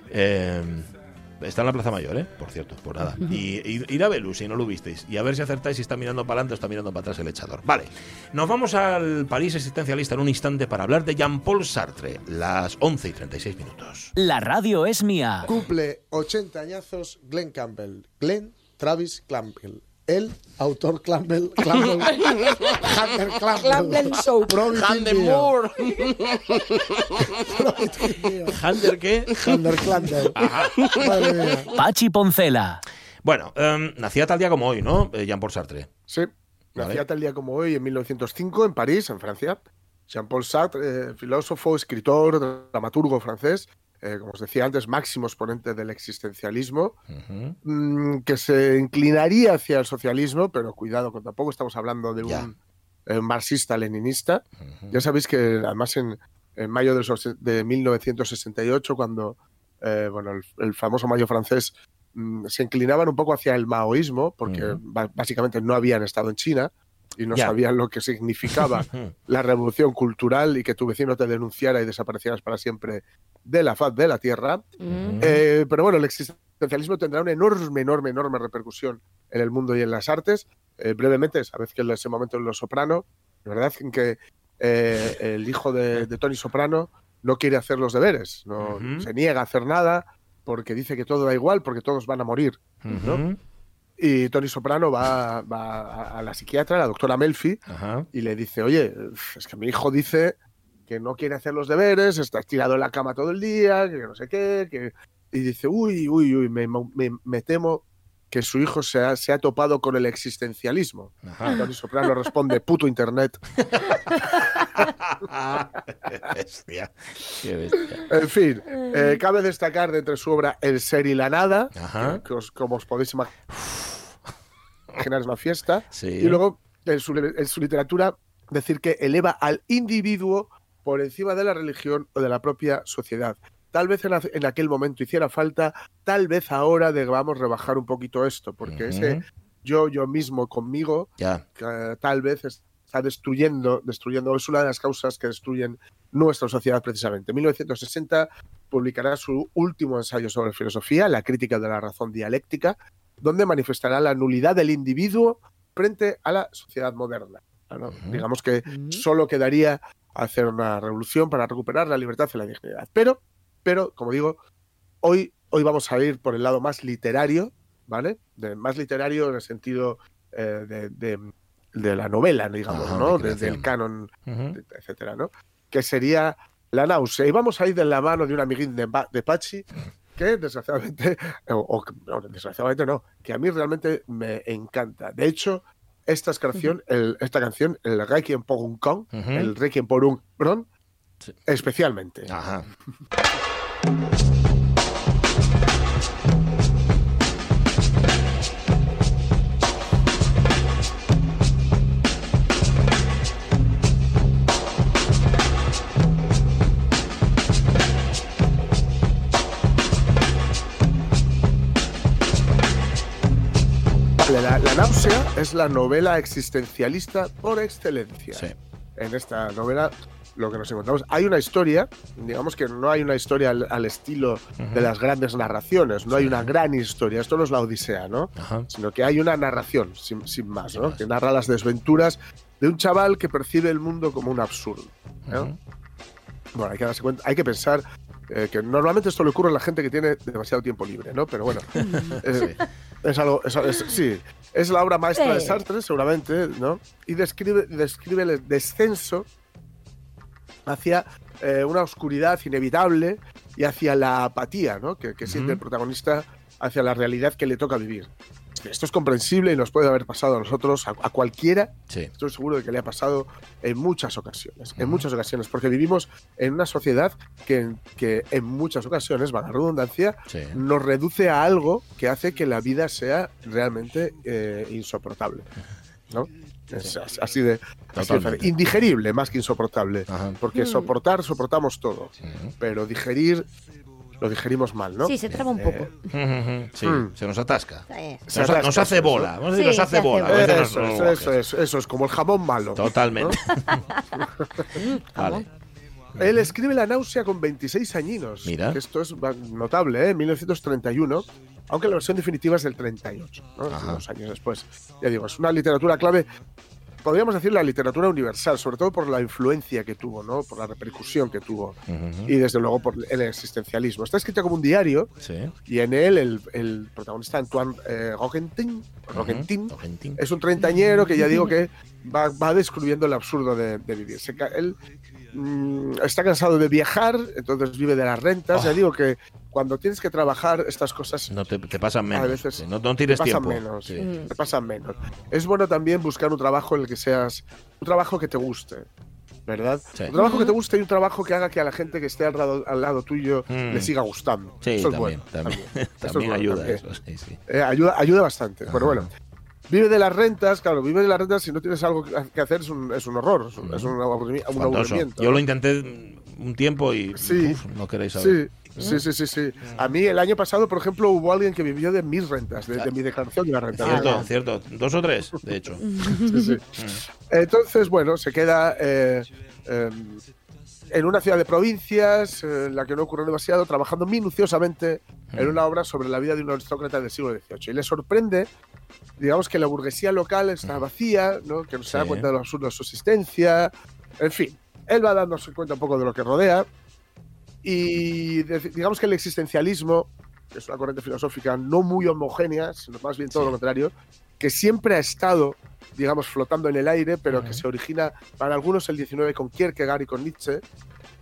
Eh, está en la Plaza Mayor, ¿eh? Por cierto, por nada. Y, y- ir a Velus si no lo visteis. Y a ver si acertáis si está mirando para adelante o está mirando para atrás el echador. Vale. Nos vamos al París existencialista en un instante para hablar de Jean-Paul Sartre. Las 11 y 36 minutos. La radio es mía. Cumple 80 añazos Glenn Campbell. Glenn Travis Campbell. El autor Campbell. Hunter Campbell. Show. Hunter Moore. ¿Hunter qué? Hunter Campbell. Pachi Poncela. Bueno, em, nacía tal día como hoy, ¿no? Eh, Jean-Paul Sartre. Sí. Vale. Nacía tal día como hoy, en 1905, en París, en Francia. Jean-Paul Sartre, eh, filósofo, escritor, dramaturgo francés, eh, como os decía antes, máximo exponente del existencialismo, mm, que se inclinaría hacia el socialismo, pero cuidado, que tampoco estamos hablando de un eh, marxista-leninista. Ya sabéis que además en, en mayo de, esos- de 1968, cuando eh, bueno, el, el famoso mayo francés mm, se inclinaban un poco hacia el maoísmo, porque básicamente no habían estado en China y no sabían lo que significaba [LAUGHS] la revolución cultural y que tu vecino te denunciara y desaparecieras para siempre de la faz de la tierra. Mm. Eh, pero bueno, el existencialismo tendrá una enorme, enorme, enorme repercusión en el mundo y en las artes. Eh, brevemente, sabes que en ese momento en Los Soprano, ¿verdad? En que eh, el hijo de, de Tony Soprano no quiere hacer los deberes, no Ujú. se niega a hacer nada porque dice que todo da igual, porque todos van a morir. ¿no? Y Tony Soprano va, va a- la psiquiatra, la doctora Melfi, Ajá. y le dice, oye, es que mi hijo dice que no quiere hacer los deberes, está estirado en la cama todo el día, que no sé qué, que... y dice, uy, uy, uy, me, me- me temo que su hijo se ha, se ha topado con el existencialismo. Ajá. Tony Soprano responde, puto internet. [LAUGHS] bestia. Qué bestia. En fin, eh, cabe destacar de entre su obra El ser y la nada, Ajá. que, que os- como os podéis ima- imaginar es una fiesta, Sí. y luego en su, en su literatura decir que eleva al individuo por encima de la religión o de la propia sociedad. Tal vez en, aquel momento hiciera falta, tal vez ahora debamos rebajar un poquito esto, porque ese yo, yo mismo conmigo, que tal vez está destruyendo, destruyendo, es una de las causas que destruyen nuestra sociedad precisamente. En 1960 publicará su último ensayo sobre filosofía, La crítica de la razón dialéctica, donde manifestará la nulidad del individuo frente a la sociedad moderna. ¿no? Digamos que solo quedaría hacer una revolución para recuperar la libertad y la dignidad. Pero, pero como digo, hoy, hoy vamos a ir por el lado más literario, ¿vale? De, más literario en el sentido eh, de, de- de la novela, digamos, Ajá, ¿no? de De- del creación. canon, Ujú. etcétera, ¿no? Que sería la náusea. Y vamos a ir de la mano de un amiguín de, de Pachi que desgraciadamente, o, o- no, desgraciadamente no, que a mí realmente me encanta. De hecho, esta canción, el, esta canción, el Requiem por un con, Ujú. el Requiem por un bron, Sí. especialmente. Ajá. [LAUGHS] La náusea es la novela existencialista por excelencia. Sí. En esta novela lo que nos encontramos, hay una historia, digamos que no hay una historia al, al estilo de las grandes narraciones, no hay una gran historia, esto no es la Odisea, ¿no? Ajá. Sino que hay una narración, sin, sin más, Sin ¿no? más. Que narra las desventuras de un chaval que percibe el mundo como un absurdo. ¿no? Ujú. Bueno, hay que darse cuenta, hay que pensar eh, que normalmente esto le ocurre a la gente que tiene demasiado tiempo libre, ¿no? Pero bueno, [LAUGHS] eh, es algo, es, es- sí, es la obra maestra de Sí. Sartre, seguramente, ¿no? Y describe, describe el descenso hacia eh, una oscuridad inevitable y hacia la apatía, ¿no? Que, que siente el protagonista hacia la realidad que le toca vivir. Esto es comprensible y nos puede haber pasado a nosotros, a- a cualquiera, Sí. estoy seguro de que le ha pasado en muchas ocasiones, en muchas ocasiones, porque vivimos en una sociedad que, que en muchas ocasiones, va la redundancia, Sí. nos reduce a algo que hace que la vida sea realmente eh, insoportable. ¿no? Es así de, así indigerible más que insoportable, Ajá. porque soportar, soportamos todo, pero digerir, lo digerimos mal, ¿no? Sí, se traba un poco. Ujú. [LAUGHS] Sí, Mm. se nos atasca. Se Nos, atasca, nos hace eso, bola. Vamos a decir, Sí, nos hace hace bola. Eso, eso, es, eso es como el jamón malo. Totalmente. [LAUGHS] vale. Él escribe La náusea con 26 añinos. Mira. que Esto es notable, ¿eh? 1931, aunque la versión definitiva es del 38, ¿no? Unos años después. Ya digo, es una literatura clave, podríamos decir la literatura universal, sobre todo por la influencia que tuvo, ¿no? Por la repercusión que tuvo. Ujú. Y desde luego por el existencialismo. Está escrita como un diario Sí. y en él el, el protagonista Antoine eh, Roquentin, Roquentin, Ujú. Argentín. es un treintañero que ya digo que va, va descubriendo el absurdo de, de vivir. Se él mm, está cansado de viajar, entonces vive de las rentas. Oh. Ya digo que cuando tienes que trabajar estas cosas No te, te pasan menos. a veces no, no te tires pasan tiempo. menos, sí. te pasan menos. Es bueno también buscar un trabajo en el que seas un trabajo que te guste, ¿verdad? Sí. Un trabajo que te guste y un trabajo que haga que a la gente que esté al lado, al lado tuyo Mm. le siga gustando. Sí, Eso es también, bueno. también, [LAUGHS] Eso es también bueno, ayuda también. eso, sí, sí. Eh, ayuda, ayuda bastante. Pero Ajá. bueno, vive de las rentas, claro, vive de las rentas si no tienes algo que hacer es un, es un horror, es un, es un aburrimi- un Espantoso. aburrimiento. Yo lo intenté un tiempo y Sí. uf, no queréis saber. Sí, sí, sí, sí, sí. A mí el año pasado, por ejemplo, hubo alguien que vivió de mis rentas, de, de mi declaración de la renta. Cierto, cierto. Dos o tres, de hecho. [LAUGHS] Sí, sí. Entonces, bueno, se queda eh, eh, en una ciudad de provincias eh, en la que no ocurre demasiado, trabajando minuciosamente en una obra sobre la vida de un aristócrata del siglo XVIII. Y le sorprende, digamos, que la burguesía local está vacía, ¿no? que no se da Sí. cuenta de lo absurdo de su existencia. En fin, él va dándose cuenta un poco de lo que rodea. Y digamos que el existencialismo, que es una corriente filosófica no muy homogénea, sino más bien todo Sí. lo contrario, que siempre ha estado, digamos, flotando en el aire, pero que se origina para algunos el 19 con Kierkegaard y con Nietzsche,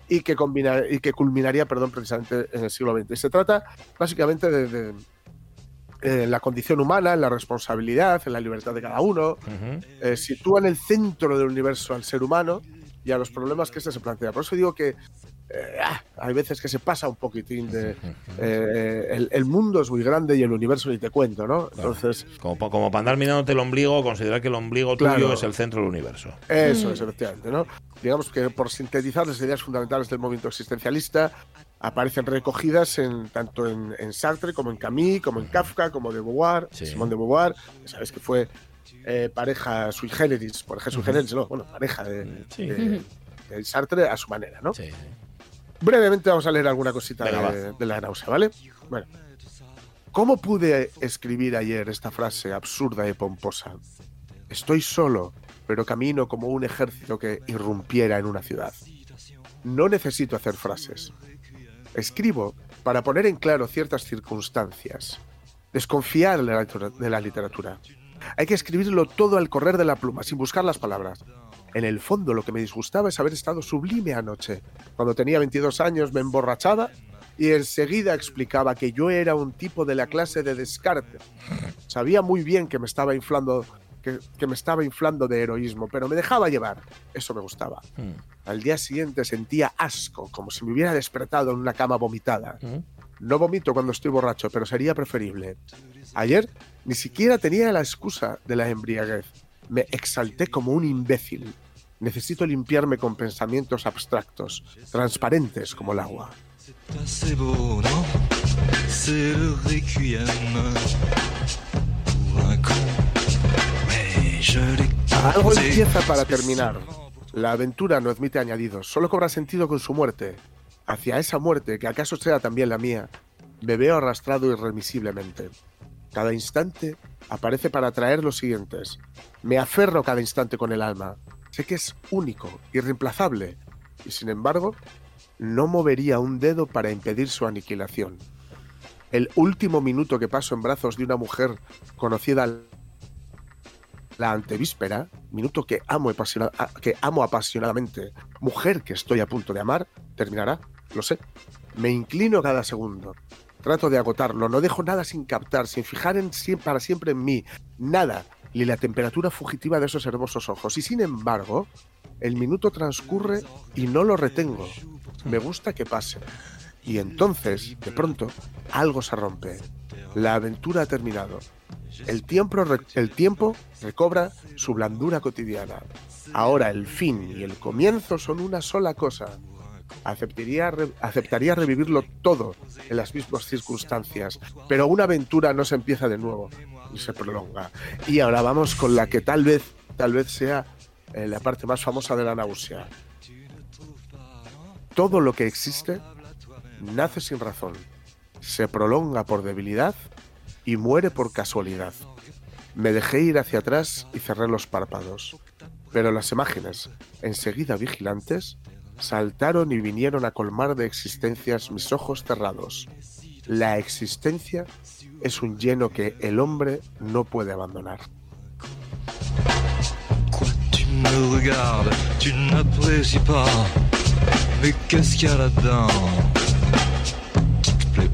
y que, combina, y que culminaría perdón, precisamente en el siglo XX. Se trata básicamente de, de, eh, la condición humana, en la responsabilidad, en la libertad de cada uno, eh, sitúa en el centro del universo al ser humano y a los problemas que este se plantea. Por eso digo que eh, ah, hay veces que se pasa un poquitín de... eh, el, el mundo es muy grande y el universo ni te cuento, ¿no? Entonces, Como, como para andar mirándote el ombligo, considerar que el ombligo Claro. tuyo es el centro del universo. eso es, efectivamente, ¿no? Digamos que por sintetizar las ideas fundamentales del movimiento existencialista, aparecen recogidas en, tanto en, en Sartre como en Camus, como en Kafka, como de Beauvoir, Sí. Simón de Beauvoir, que sabes que fue eh, pareja sui generis, por ejemplo, sui generis, no, bueno, pareja de, Sí. de- de Sartre a su manera, ¿no? Sí. Brevemente vamos a leer alguna cosita Venga, de, de la náusea, ¿vale? Bueno. ¿Cómo pude escribir ayer esta frase absurda y pomposa? Estoy solo, pero camino como un ejército que irrumpiera en una ciudad. No necesito hacer frases. Escribo para poner en claro ciertas circunstancias. Desconfiar de la litera- de la literatura. Hay que escribirlo todo al correr de la pluma, sin buscar las palabras. En el fondo lo que me disgustaba es haber estado sublime anoche. Cuando tenía 22 años me emborrachaba y enseguida explicaba que yo era un tipo de la clase de Descartes. Sabía muy bien que me estaba inflando que, que me estaba inflando de heroísmo, pero me dejaba llevar. Eso me gustaba. Mm. Al día siguiente sentía asco, como si me hubiera despertado en una cama vomitada. Mm. No vomito cuando estoy borracho, pero sería preferible. Ayer ni siquiera tenía la excusa de la embriaguez. Me exalté como un imbécil. Necesito limpiarme con pensamientos abstractos, transparentes como el agua. Algo empieza para terminar. La aventura no admite añadidos, solo cobra sentido con su muerte. Hacia esa muerte, que acaso sea también la mía, me veo arrastrado irremisiblemente. Cada instante aparece para traer los siguientes. Me aferro cada instante con el alma. Sé que es único, irreemplazable, y sin embargo, no movería un dedo para impedir su aniquilación. El último minuto que paso en brazos de una mujer conocida la antevíspera, minuto que amo apasionadamente, mujer que estoy a punto de amar, terminará, lo sé. Me inclino cada segundo. Trato de agotarlo, no dejo nada sin captar, sin fijar en, para siempre en mí, nada, ni la temperatura fugitiva de esos hermosos ojos. Y sin embargo, el minuto transcurre y no lo retengo. Me gusta que pase. Y entonces, de pronto, algo se rompe. La aventura ha terminado. El tiempo recobra su blandura cotidiana. Ahora el fin y el comienzo son una sola cosa. Aceptaría, re- aceptaría revivirlo todo en las mismas circunstancias, pero una aventura no se empieza de nuevo y se prolonga. Y ahora vamos con la que tal vez, tal vez sea eh, la parte más famosa de la náusea. Todo lo que existe nace sin razón, se prolonga por debilidad y muere por casualidad. Me dejé ir hacia atrás y cerré los párpados. Pero las imágenes, enseguida vigilantes, saltaron y vinieron a colmar de existencias mis ojos cerrados. La existencia es un lleno que el hombre no puede abandonar. Quoi, tu me regardes, tu n'apprécies pas. Mais qu'est-ce qu'il y a là-dedans qui te plaît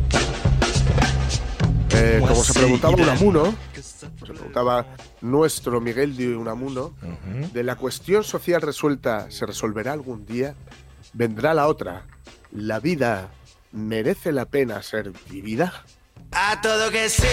Eh, como se preguntaba Unamuno, se preguntaba nuestro Miguel de Unamuno, de la cuestión social resuelta, ¿se resolverá algún día? ¿Vendrá la otra? ¿La vida merece la pena ser vivida? A todo que sí.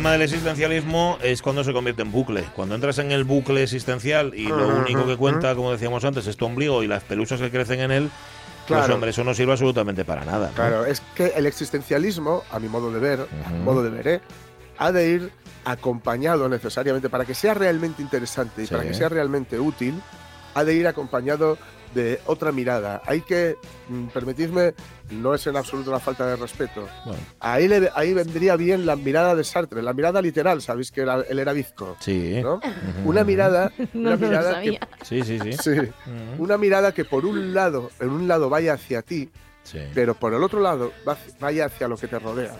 Problema del existencialismo es cuando se convierte en bucle. Cuando entras en el bucle existencial y lo único que cuenta, como decíamos antes, es tu ombligo y las pelusas que crecen en él, pues Claro. hombre, eso no sirve absolutamente para nada. ¿no? Claro, es que el existencialismo, a mi modo de ver, a mi modo de ver, ¿eh? ha de ir acompañado necesariamente, para que sea realmente interesante y Sí. para que sea realmente útil, ha de ir acompañado de otra mirada. Hay que, mm, permitidme, no es en absoluto una falta de respeto. Bueno, Ahí, le- ahí vendría bien la mirada de Sartre, la mirada literal, sabéis que era, él era bizco. sí. ¿no? [LAUGHS] Una mirada, [LAUGHS] No, una mirada que. Sí, sí, sí. sí, una mirada que por un lado, en un lado vaya hacia ti, Sí. pero por el otro lado va- vaya hacia lo que te rodea.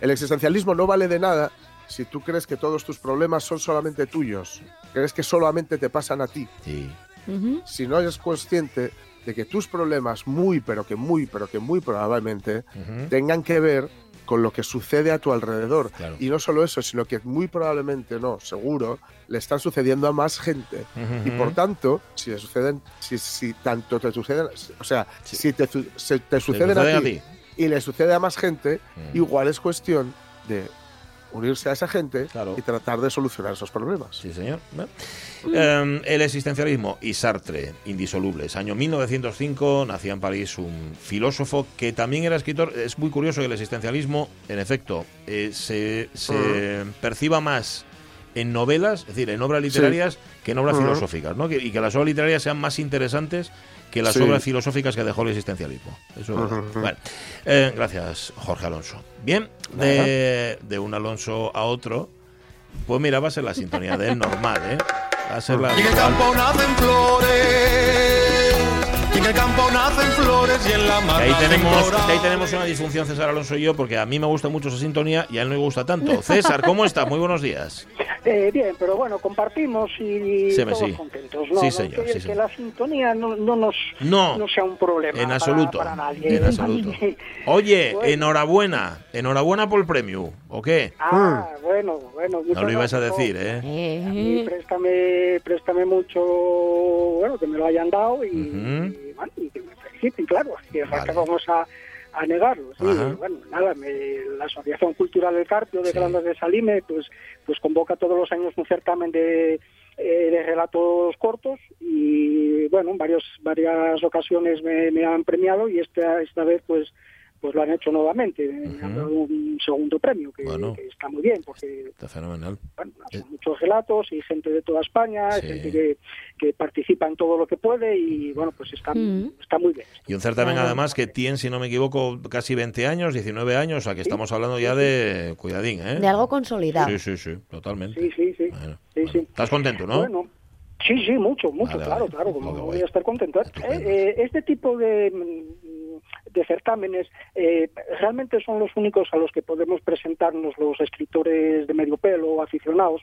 El existencialismo no vale de nada si tú crees que todos tus problemas son solamente tuyos, crees que solamente te pasan a ti. Sí. Si no eres consciente de que tus problemas muy, pero que muy, pero que muy probablemente tengan que ver con lo que sucede a tu alrededor. Claro. Y no solo eso, sino que muy probablemente, no, seguro, le están sucediendo a más gente. Y por tanto, si le suceden, si, si tanto te suceden, o sea, Sí. si te, se- te Te suceden a a ti, ti. y le sucede a más gente, Mm. igual es cuestión de unirse a esa gente Claro. y tratar de solucionar esos problemas. Sí, señor. Eh, el existencialismo y Sartre, indisolubles. Año 1905, nacía en París un filósofo que también era escritor. Es muy curioso que el existencialismo, en efecto, eh, se, se perciba más en novelas, es decir, en obras literarias, que en obras filosóficas, ¿no? Y que las obras literarias sean más interesantes que las Sí. obras filosóficas que dejó el existencialismo. Eso. Bueno, eh, gracias, Jorge Alonso. Bien, de, de un Alonso a otro, pues mira, va a ser la sintonía del normal, ¿eh? Va a ser la Y en el campo nacen flores. Y en el campo nacen flores y en la mar Que ahí tenemos, ahí tenemos una disfunción César Alonso y yo, porque a mí me gusta mucho esa sintonía y a él no le gusta tanto. [LAUGHS] César, ¿cómo está? Muy buenos días. Eh, bien, pero bueno, compartimos y Sí, todos sí. contentos. ¿no? Sí, No, señor, que, sí, que señor. la sintonía no, no nos No, no sea un problema. en para- absoluto. Para, nadie. En [LAUGHS] absoluto. Oye, [LAUGHS] Bueno. enhorabuena. Enhorabuena por el premio. ¿O qué? Ah, bueno, bueno. No lo ibas a decir, ¿eh? A mí préstame, préstame mucho, bueno, que me lo hayan dado y, y, bueno, y que me feliciten, claro. Que Vale. vamos a, a negarlo. Sí, bueno, nada, me- la Asociación Cultural del Carpio de Sí. Grandes de Salime, pues, pues convoca todos los años un certamen de, eh, de relatos cortos y, bueno, en varios, varias ocasiones me, me han premiado y esta, esta vez, pues, pues lo han hecho nuevamente. Me han dado un segundo premio, que, Bueno. que está muy bien, porque Está fenomenal. bueno, Eh. son muchos relatos y gente de toda España, Sí. gente que, que participa en todo lo que puede y bueno, pues está, está muy bien. Y un certamen además que tiene, si no me equivoco, casi 20 años, 19 años, o sea que estamos hablando ya de cuidadín, ¿eh? de algo consolidado. Sí, sí, sí, totalmente. Sí, sí, sí. Bueno, Sí, bueno. sí. ¿Estás contento, no? Bueno, sí, sí, mucho, mucho, Vale, claro, vale. claro, como no voy a estar contento. Eh, eh, este tipo de, de certámenes eh, realmente son los únicos a los que podemos presentarnos los escritores de medio pelo o aficionados,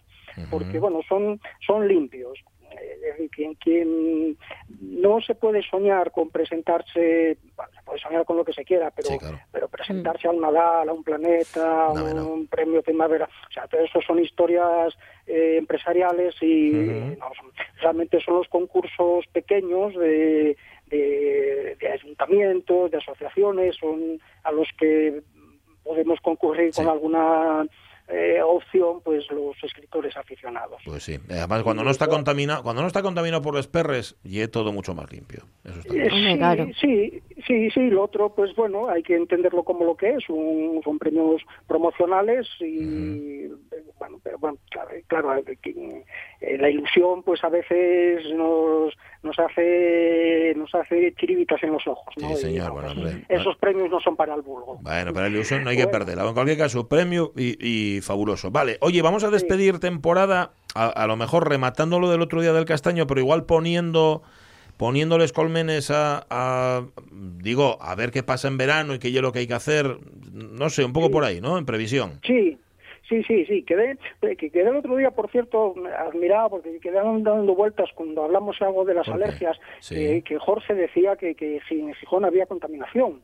porque bueno, son, son limpios. Eh, quien, quien no se puede soñar con presentarse, bueno, se puede soñar con lo que se quiera, pero, Sí, claro. pero presentarse a un Nadal, a un planeta, a No, un no. premio primavera, o sea, todo eso son historias eh, empresariales y no, son- realmente son los concursos pequeños de, de, de ayuntamientos, de asociaciones, son a los que podemos concurrir Sí. con alguna eh, opción, pues los escritores aficionados. Pues sí. Además, cuando no está contaminado, cuando no está contaminado por los perres, y es todo mucho más limpio. Eso está Eh, sí, claro. sí, Sí, sí, lo otro, pues bueno, hay que entenderlo como lo que es, un- son premios promocionales y, eh, bueno, pero bueno, claro, claro, eh, eh, la ilusión pues a veces nos, nos hace nos hace chiribitas en los ojos, ¿no? Sí, Y, señor, bueno, bueno, hombre. esos premios no son para el vulgo. Bueno, para la ilusión no hay que Bueno. perderla. En cualquier caso, premio y, y fabuloso. Vale, oye, vamos a despedir temporada, a, a lo mejor rematando lo del otro día del castaño, pero igual poniendo poniéndoles colmenes a, a- digo, a ver qué pasa en verano y qué es lo que hay que hacer, no sé, un poco por ahí, ¿no? En previsión. Sí, sí, sí, sí. Quedé, eh, que quedé el otro día, por cierto, admirado porque quedé dando vueltas cuando hablamos algo de las alergias, Sí. eh, que Jorge decía que, que en Gijón había contaminación.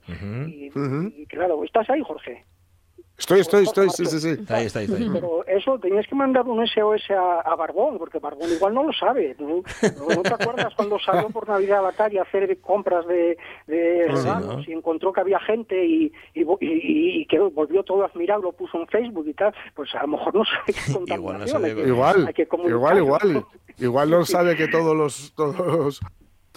Y, y claro, ¿estás ahí, Jorge? Estoy, estoy, estoy, sí, sí, sí. Está ahí, está ahí, está ahí. Pero eso tenías que mandar un SOS a, a Barbón, porque Barbón igual no lo sabe. ¿no? ¿No, no te acuerdas cuando salió por Navidad a la calle a hacer compras de, de Sí, regalos ¿no? y encontró que había gente y, y, vo- y- y quedó, volvió todo admirado, lo puso en Facebook y tal? Pues a lo mejor no sabe qué [LAUGHS] Igual no sabe hay que- Igual, hay que igual, igual. Igual no sabe que todos los, todos,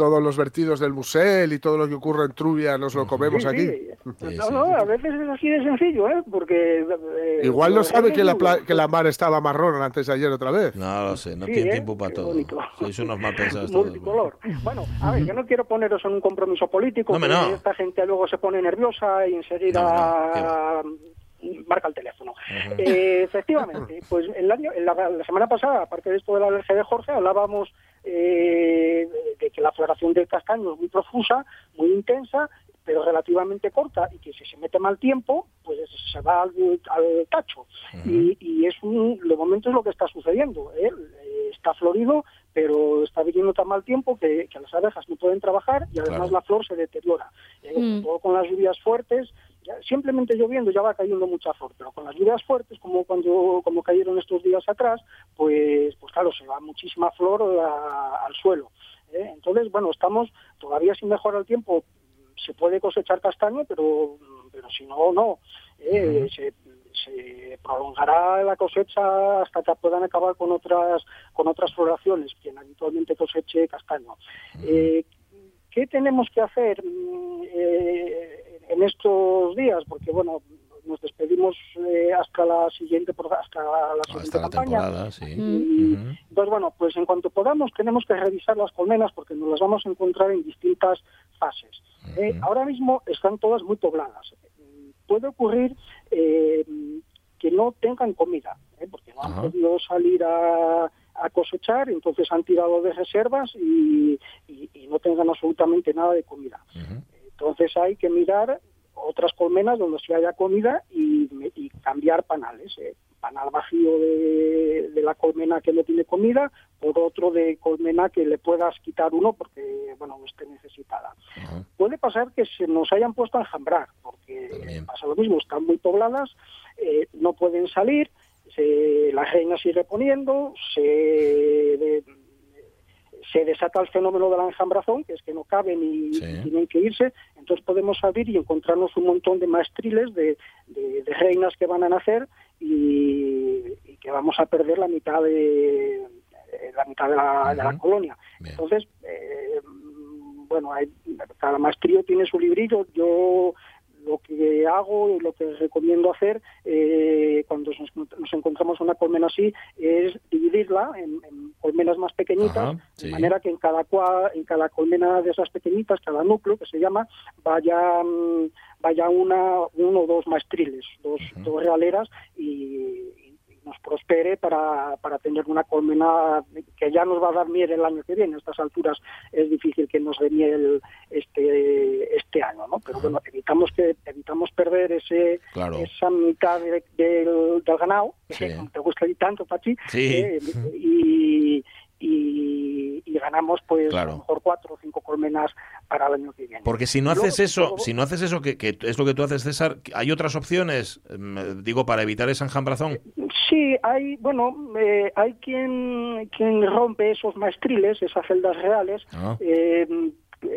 todos los vertidos del musel y todo lo que ocurre en Trubia nos lo comemos Sí, aquí. sí. [LAUGHS] No, no, a veces es así de sencillo, ¿eh? Porque... eh, Igual no lo- sabe que la, que la mar estaba marrón antes de ayer otra vez. No lo sé, no Sí, tiene ¿eh? tiempo para Qué todo. bonito. Sois unos mal pensados [LAUGHS] todos. multicolor. Bueno, a ver, que no quiero poneros en un compromiso político, No, no. esta gente luego se pone nerviosa y enseguida marca el teléfono. Eh, efectivamente, pues el año, la, la semana pasada, aparte de esto de la alergia de Jorge, hablábamos eh, de que la floración del castaño es muy profusa, muy intensa, pero relativamente corta y que si se mete mal tiempo, pues se va al, al tacho. y, y es un, de momento es lo que está sucediendo. ¿eh? Está florido, pero está viniendo tan mal tiempo que, que las abejas no pueden trabajar y además Claro. la flor se deteriora. Eh, Mm. Todo con las lluvias fuertes, ya- simplemente lloviendo ya va cayendo mucha flor, pero con las lluvias fuertes, como cuando como cayeron estos días atrás, pues, pues claro, se va muchísima flor a- al suelo. ¿eh? Entonces, bueno, estamos todavía sin mejorar el tiempo. Se puede cosechar castaño, pero, pero si no, no. ¿eh? se, se prolongará la cosecha hasta que puedan acabar con otras con otras floraciones, quien habitualmente coseche castaño. Eh, ¿Qué tenemos que hacer mm, eh, en estos días? Porque, bueno, nos despedimos eh, hasta la siguiente pro- hasta la siguiente Hasta la campaña. temporada, sí. Y, Ujú. pues bueno, pues en cuanto podamos tenemos que revisar las colmenas porque nos las vamos a encontrar en distintas fases. Eh, ahora mismo están todas muy pobladas. Puede ocurrir eh, que no tengan comida, ¿eh? porque no han Ajá. podido salir a, a cosechar, entonces han tirado de reservas y, y- y no tengan absolutamente nada de comida. Entonces hay que mirar otras colmenas donde sí haya comida y, y cambiar panales. ¿eh? Panal vacío de, de la colmena que no tiene comida por otro de colmena que le puedas quitar uno porque bueno no esté necesitada. Puede pasar que se nos hayan puesto a enjambrar porque También. pasa lo mismo, están muy pobladas, eh, no pueden salir, se, la reina sigue poniendo, se, de- se desata el fenómeno de la enjambrazón, que es que no caben y, Sí. y tienen que irse, entonces podemos salir y encontrarnos un montón de maestriles de, de- de reinas que van a nacer y, y que vamos a perder la mitad de eh, la mitad de la, de la Ujú. colonia. Bien. Entonces, eh, bueno, hay, cada maestrío tiene su librillo. Yo lo que hago y lo que recomiendo hacer eh, cuando nos, nos encontramos una colmena así es dividirla en, en colmenas más pequeñitas, Ajá, sí. de manera que en cada cua- en cada colmena de esas pequeñitas, cada núcleo que se llama, vaya mm, vaya una uno o dos maestriles, dos, dos realeras y nos prospere para, para tener una colmena que ya nos va a dar miel el año que viene. A estas alturas es difícil que nos dé miel este este año, ¿no? Pero bueno, evitamos que evitamos perder ese Claro. esa mitad de- del, del ganado, Sí. que te gusta tanto, Pachi, Sí. eh, y, y, y ganamos pues a lo mejor cuatro o cinco colmenas para el año que viene. Porque si no haces eso, si no haces eso, que, que es lo que tú haces, César, ¿hay otras opciones, em, digo, para evitar esa enjambrazón? Sí, hay, bueno, eh, hay quien, quien rompe esos maestriles, esas celdas reales, Ah. eh,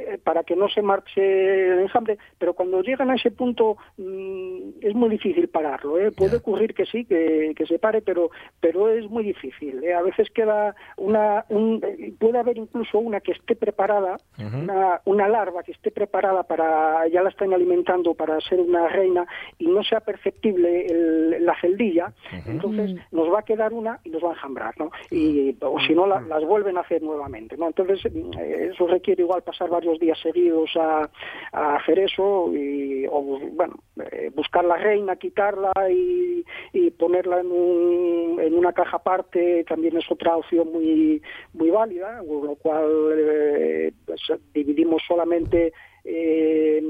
eh, para que no se marche el enjambre, pero cuando llegan a ese punto mm, es muy difícil pararlo. ¿eh? Puede ocurrir que sí, que, que se pare, pero, pero es muy difícil. ¿eh? A veces queda una, un- eh, puede haber incluso una que esté preparada, una, una larva que esté preparada para, ya la están alimentando para ser una reina y no sea perceptible el- la celdilla, entonces nos va a quedar una y nos va a enjambrar, ¿no? Y, o si no, la- las vuelven a hacer nuevamente, ¿no? Entonces, mm, eso requiere igual pasar varios días seguidos a, a hacer eso y, o, bueno, eh, buscar la reina, quitarla y, y ponerla en, un- en una caja aparte también es otra opción muy, muy válida, con lo cual eh, pues, dividimos solamente eh,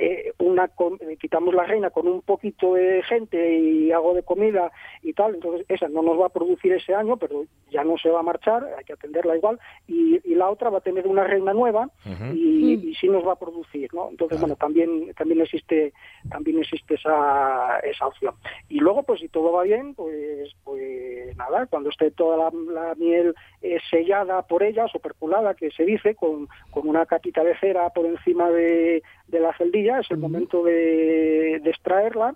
eh, una eh, quitamos la reina con un poquito de gente y algo de comida y tal, entonces esa no nos va a producir ese año, pero ya no se va a marchar, hay que atenderla igual, y, y la otra va a tener una reina nueva y, y sí nos va a producir, ¿no? Entonces, bueno, también también existe también existe esa, esa opción. Y luego, pues si todo va bien, pues pues nada, cuando esté toda la, la miel eh, sellada por ella, superculada, que se dice, con, con una capita de cera por encima de, de la celdilla, es el momento de, de extraerla.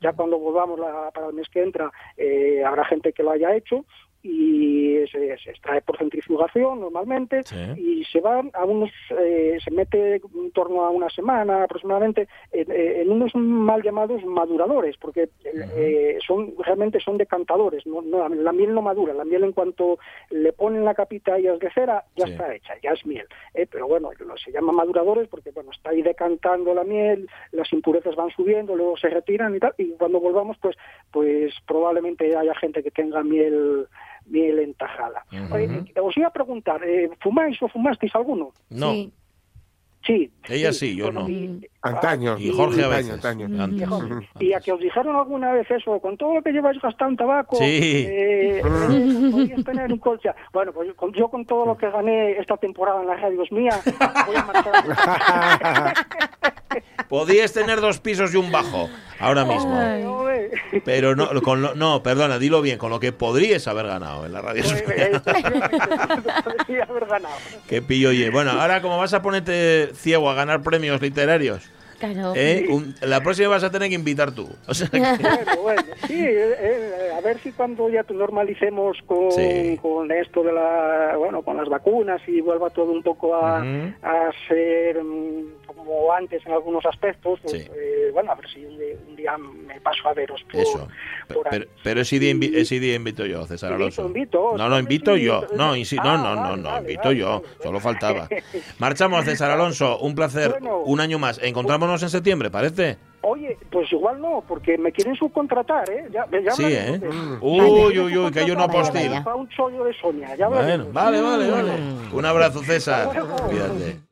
Ya cuando volvamos la- para el mes que entra, eh, habrá gente que lo haya hecho y se, se extrae por centrifugación normalmente y se va a unos eh, se mete en torno a una semana aproximadamente en, eh, en unos mal llamados maduradores porque eh, son realmente son decantadores no, no, la miel no madura la miel en cuanto le ponen la capita y es de cera ya Sí. está hecha ya es miel eh, pero bueno se llama maduradores porque bueno está ahí decantando la miel las impurezas van subiendo luego se retiran y tal y cuando volvamos pues pues probablemente haya gente que tenga miel miel entajada Oye, os iba a preguntar eh, ¿fumáis o fumasteis alguno? No, Sí. Sí. ella sí, yo no. Antaño. Y Jorge a Antaño, veces. antaño. Antes. Mejor. Y a que os dijeron alguna vez eso, con todo lo que lleváis gastado en tabaco, Sí. eh, eh, podías tener un colcha. Bueno, pues yo con, yo con todo lo que gané esta temporada en las radios mía, voy a marchar. [LAUGHS] Podías tener dos pisos y un bajo ahora mismo. Pero no, con lo- no, perdona, dilo bien, con lo que podrías haber ganado en la radio. Eh, [LAUGHS] [LAUGHS] podría haber ganado. Qué pillo, oye. Bueno, ahora como vas a ponerte ciego a ganar premios literarios, Claro. ¿eh? Un- la próxima vas a tener que invitar tú. O sea que- Bueno, bueno, sí, eh, eh, a ver si cuando ya normalicemos con, Sí. con esto de la, bueno, con las vacunas y vuelva todo un poco a, Ujú. a ser mm, como antes en algunos aspectos, pues, Sí. eh, bueno, a ver si un día, un día me paso a veros por, Eso. Por. Pero, pero ese, día invi- ese día invito yo, César Alonso. invito. No, no, invito Sí, yo. No, insi- Ah, no, no, no, no, vale, invito vale, yo. vale. Solo faltaba. [LAUGHS] Marchamos, César Alonso. Un placer. Bueno. Un año más. Encontrámonos en septiembre, ¿parece? Oye, pues igual no, porque me quieren subcontratar, ¿eh? Ya, ya Sí, ¿eh? de- Uy, uy, uy, que hay una Vaya, postil. vaya. Para un chollo de Sonia, ya Bueno, hablaremos. vale, vale, vale. Un abrazo, César. Cuídate.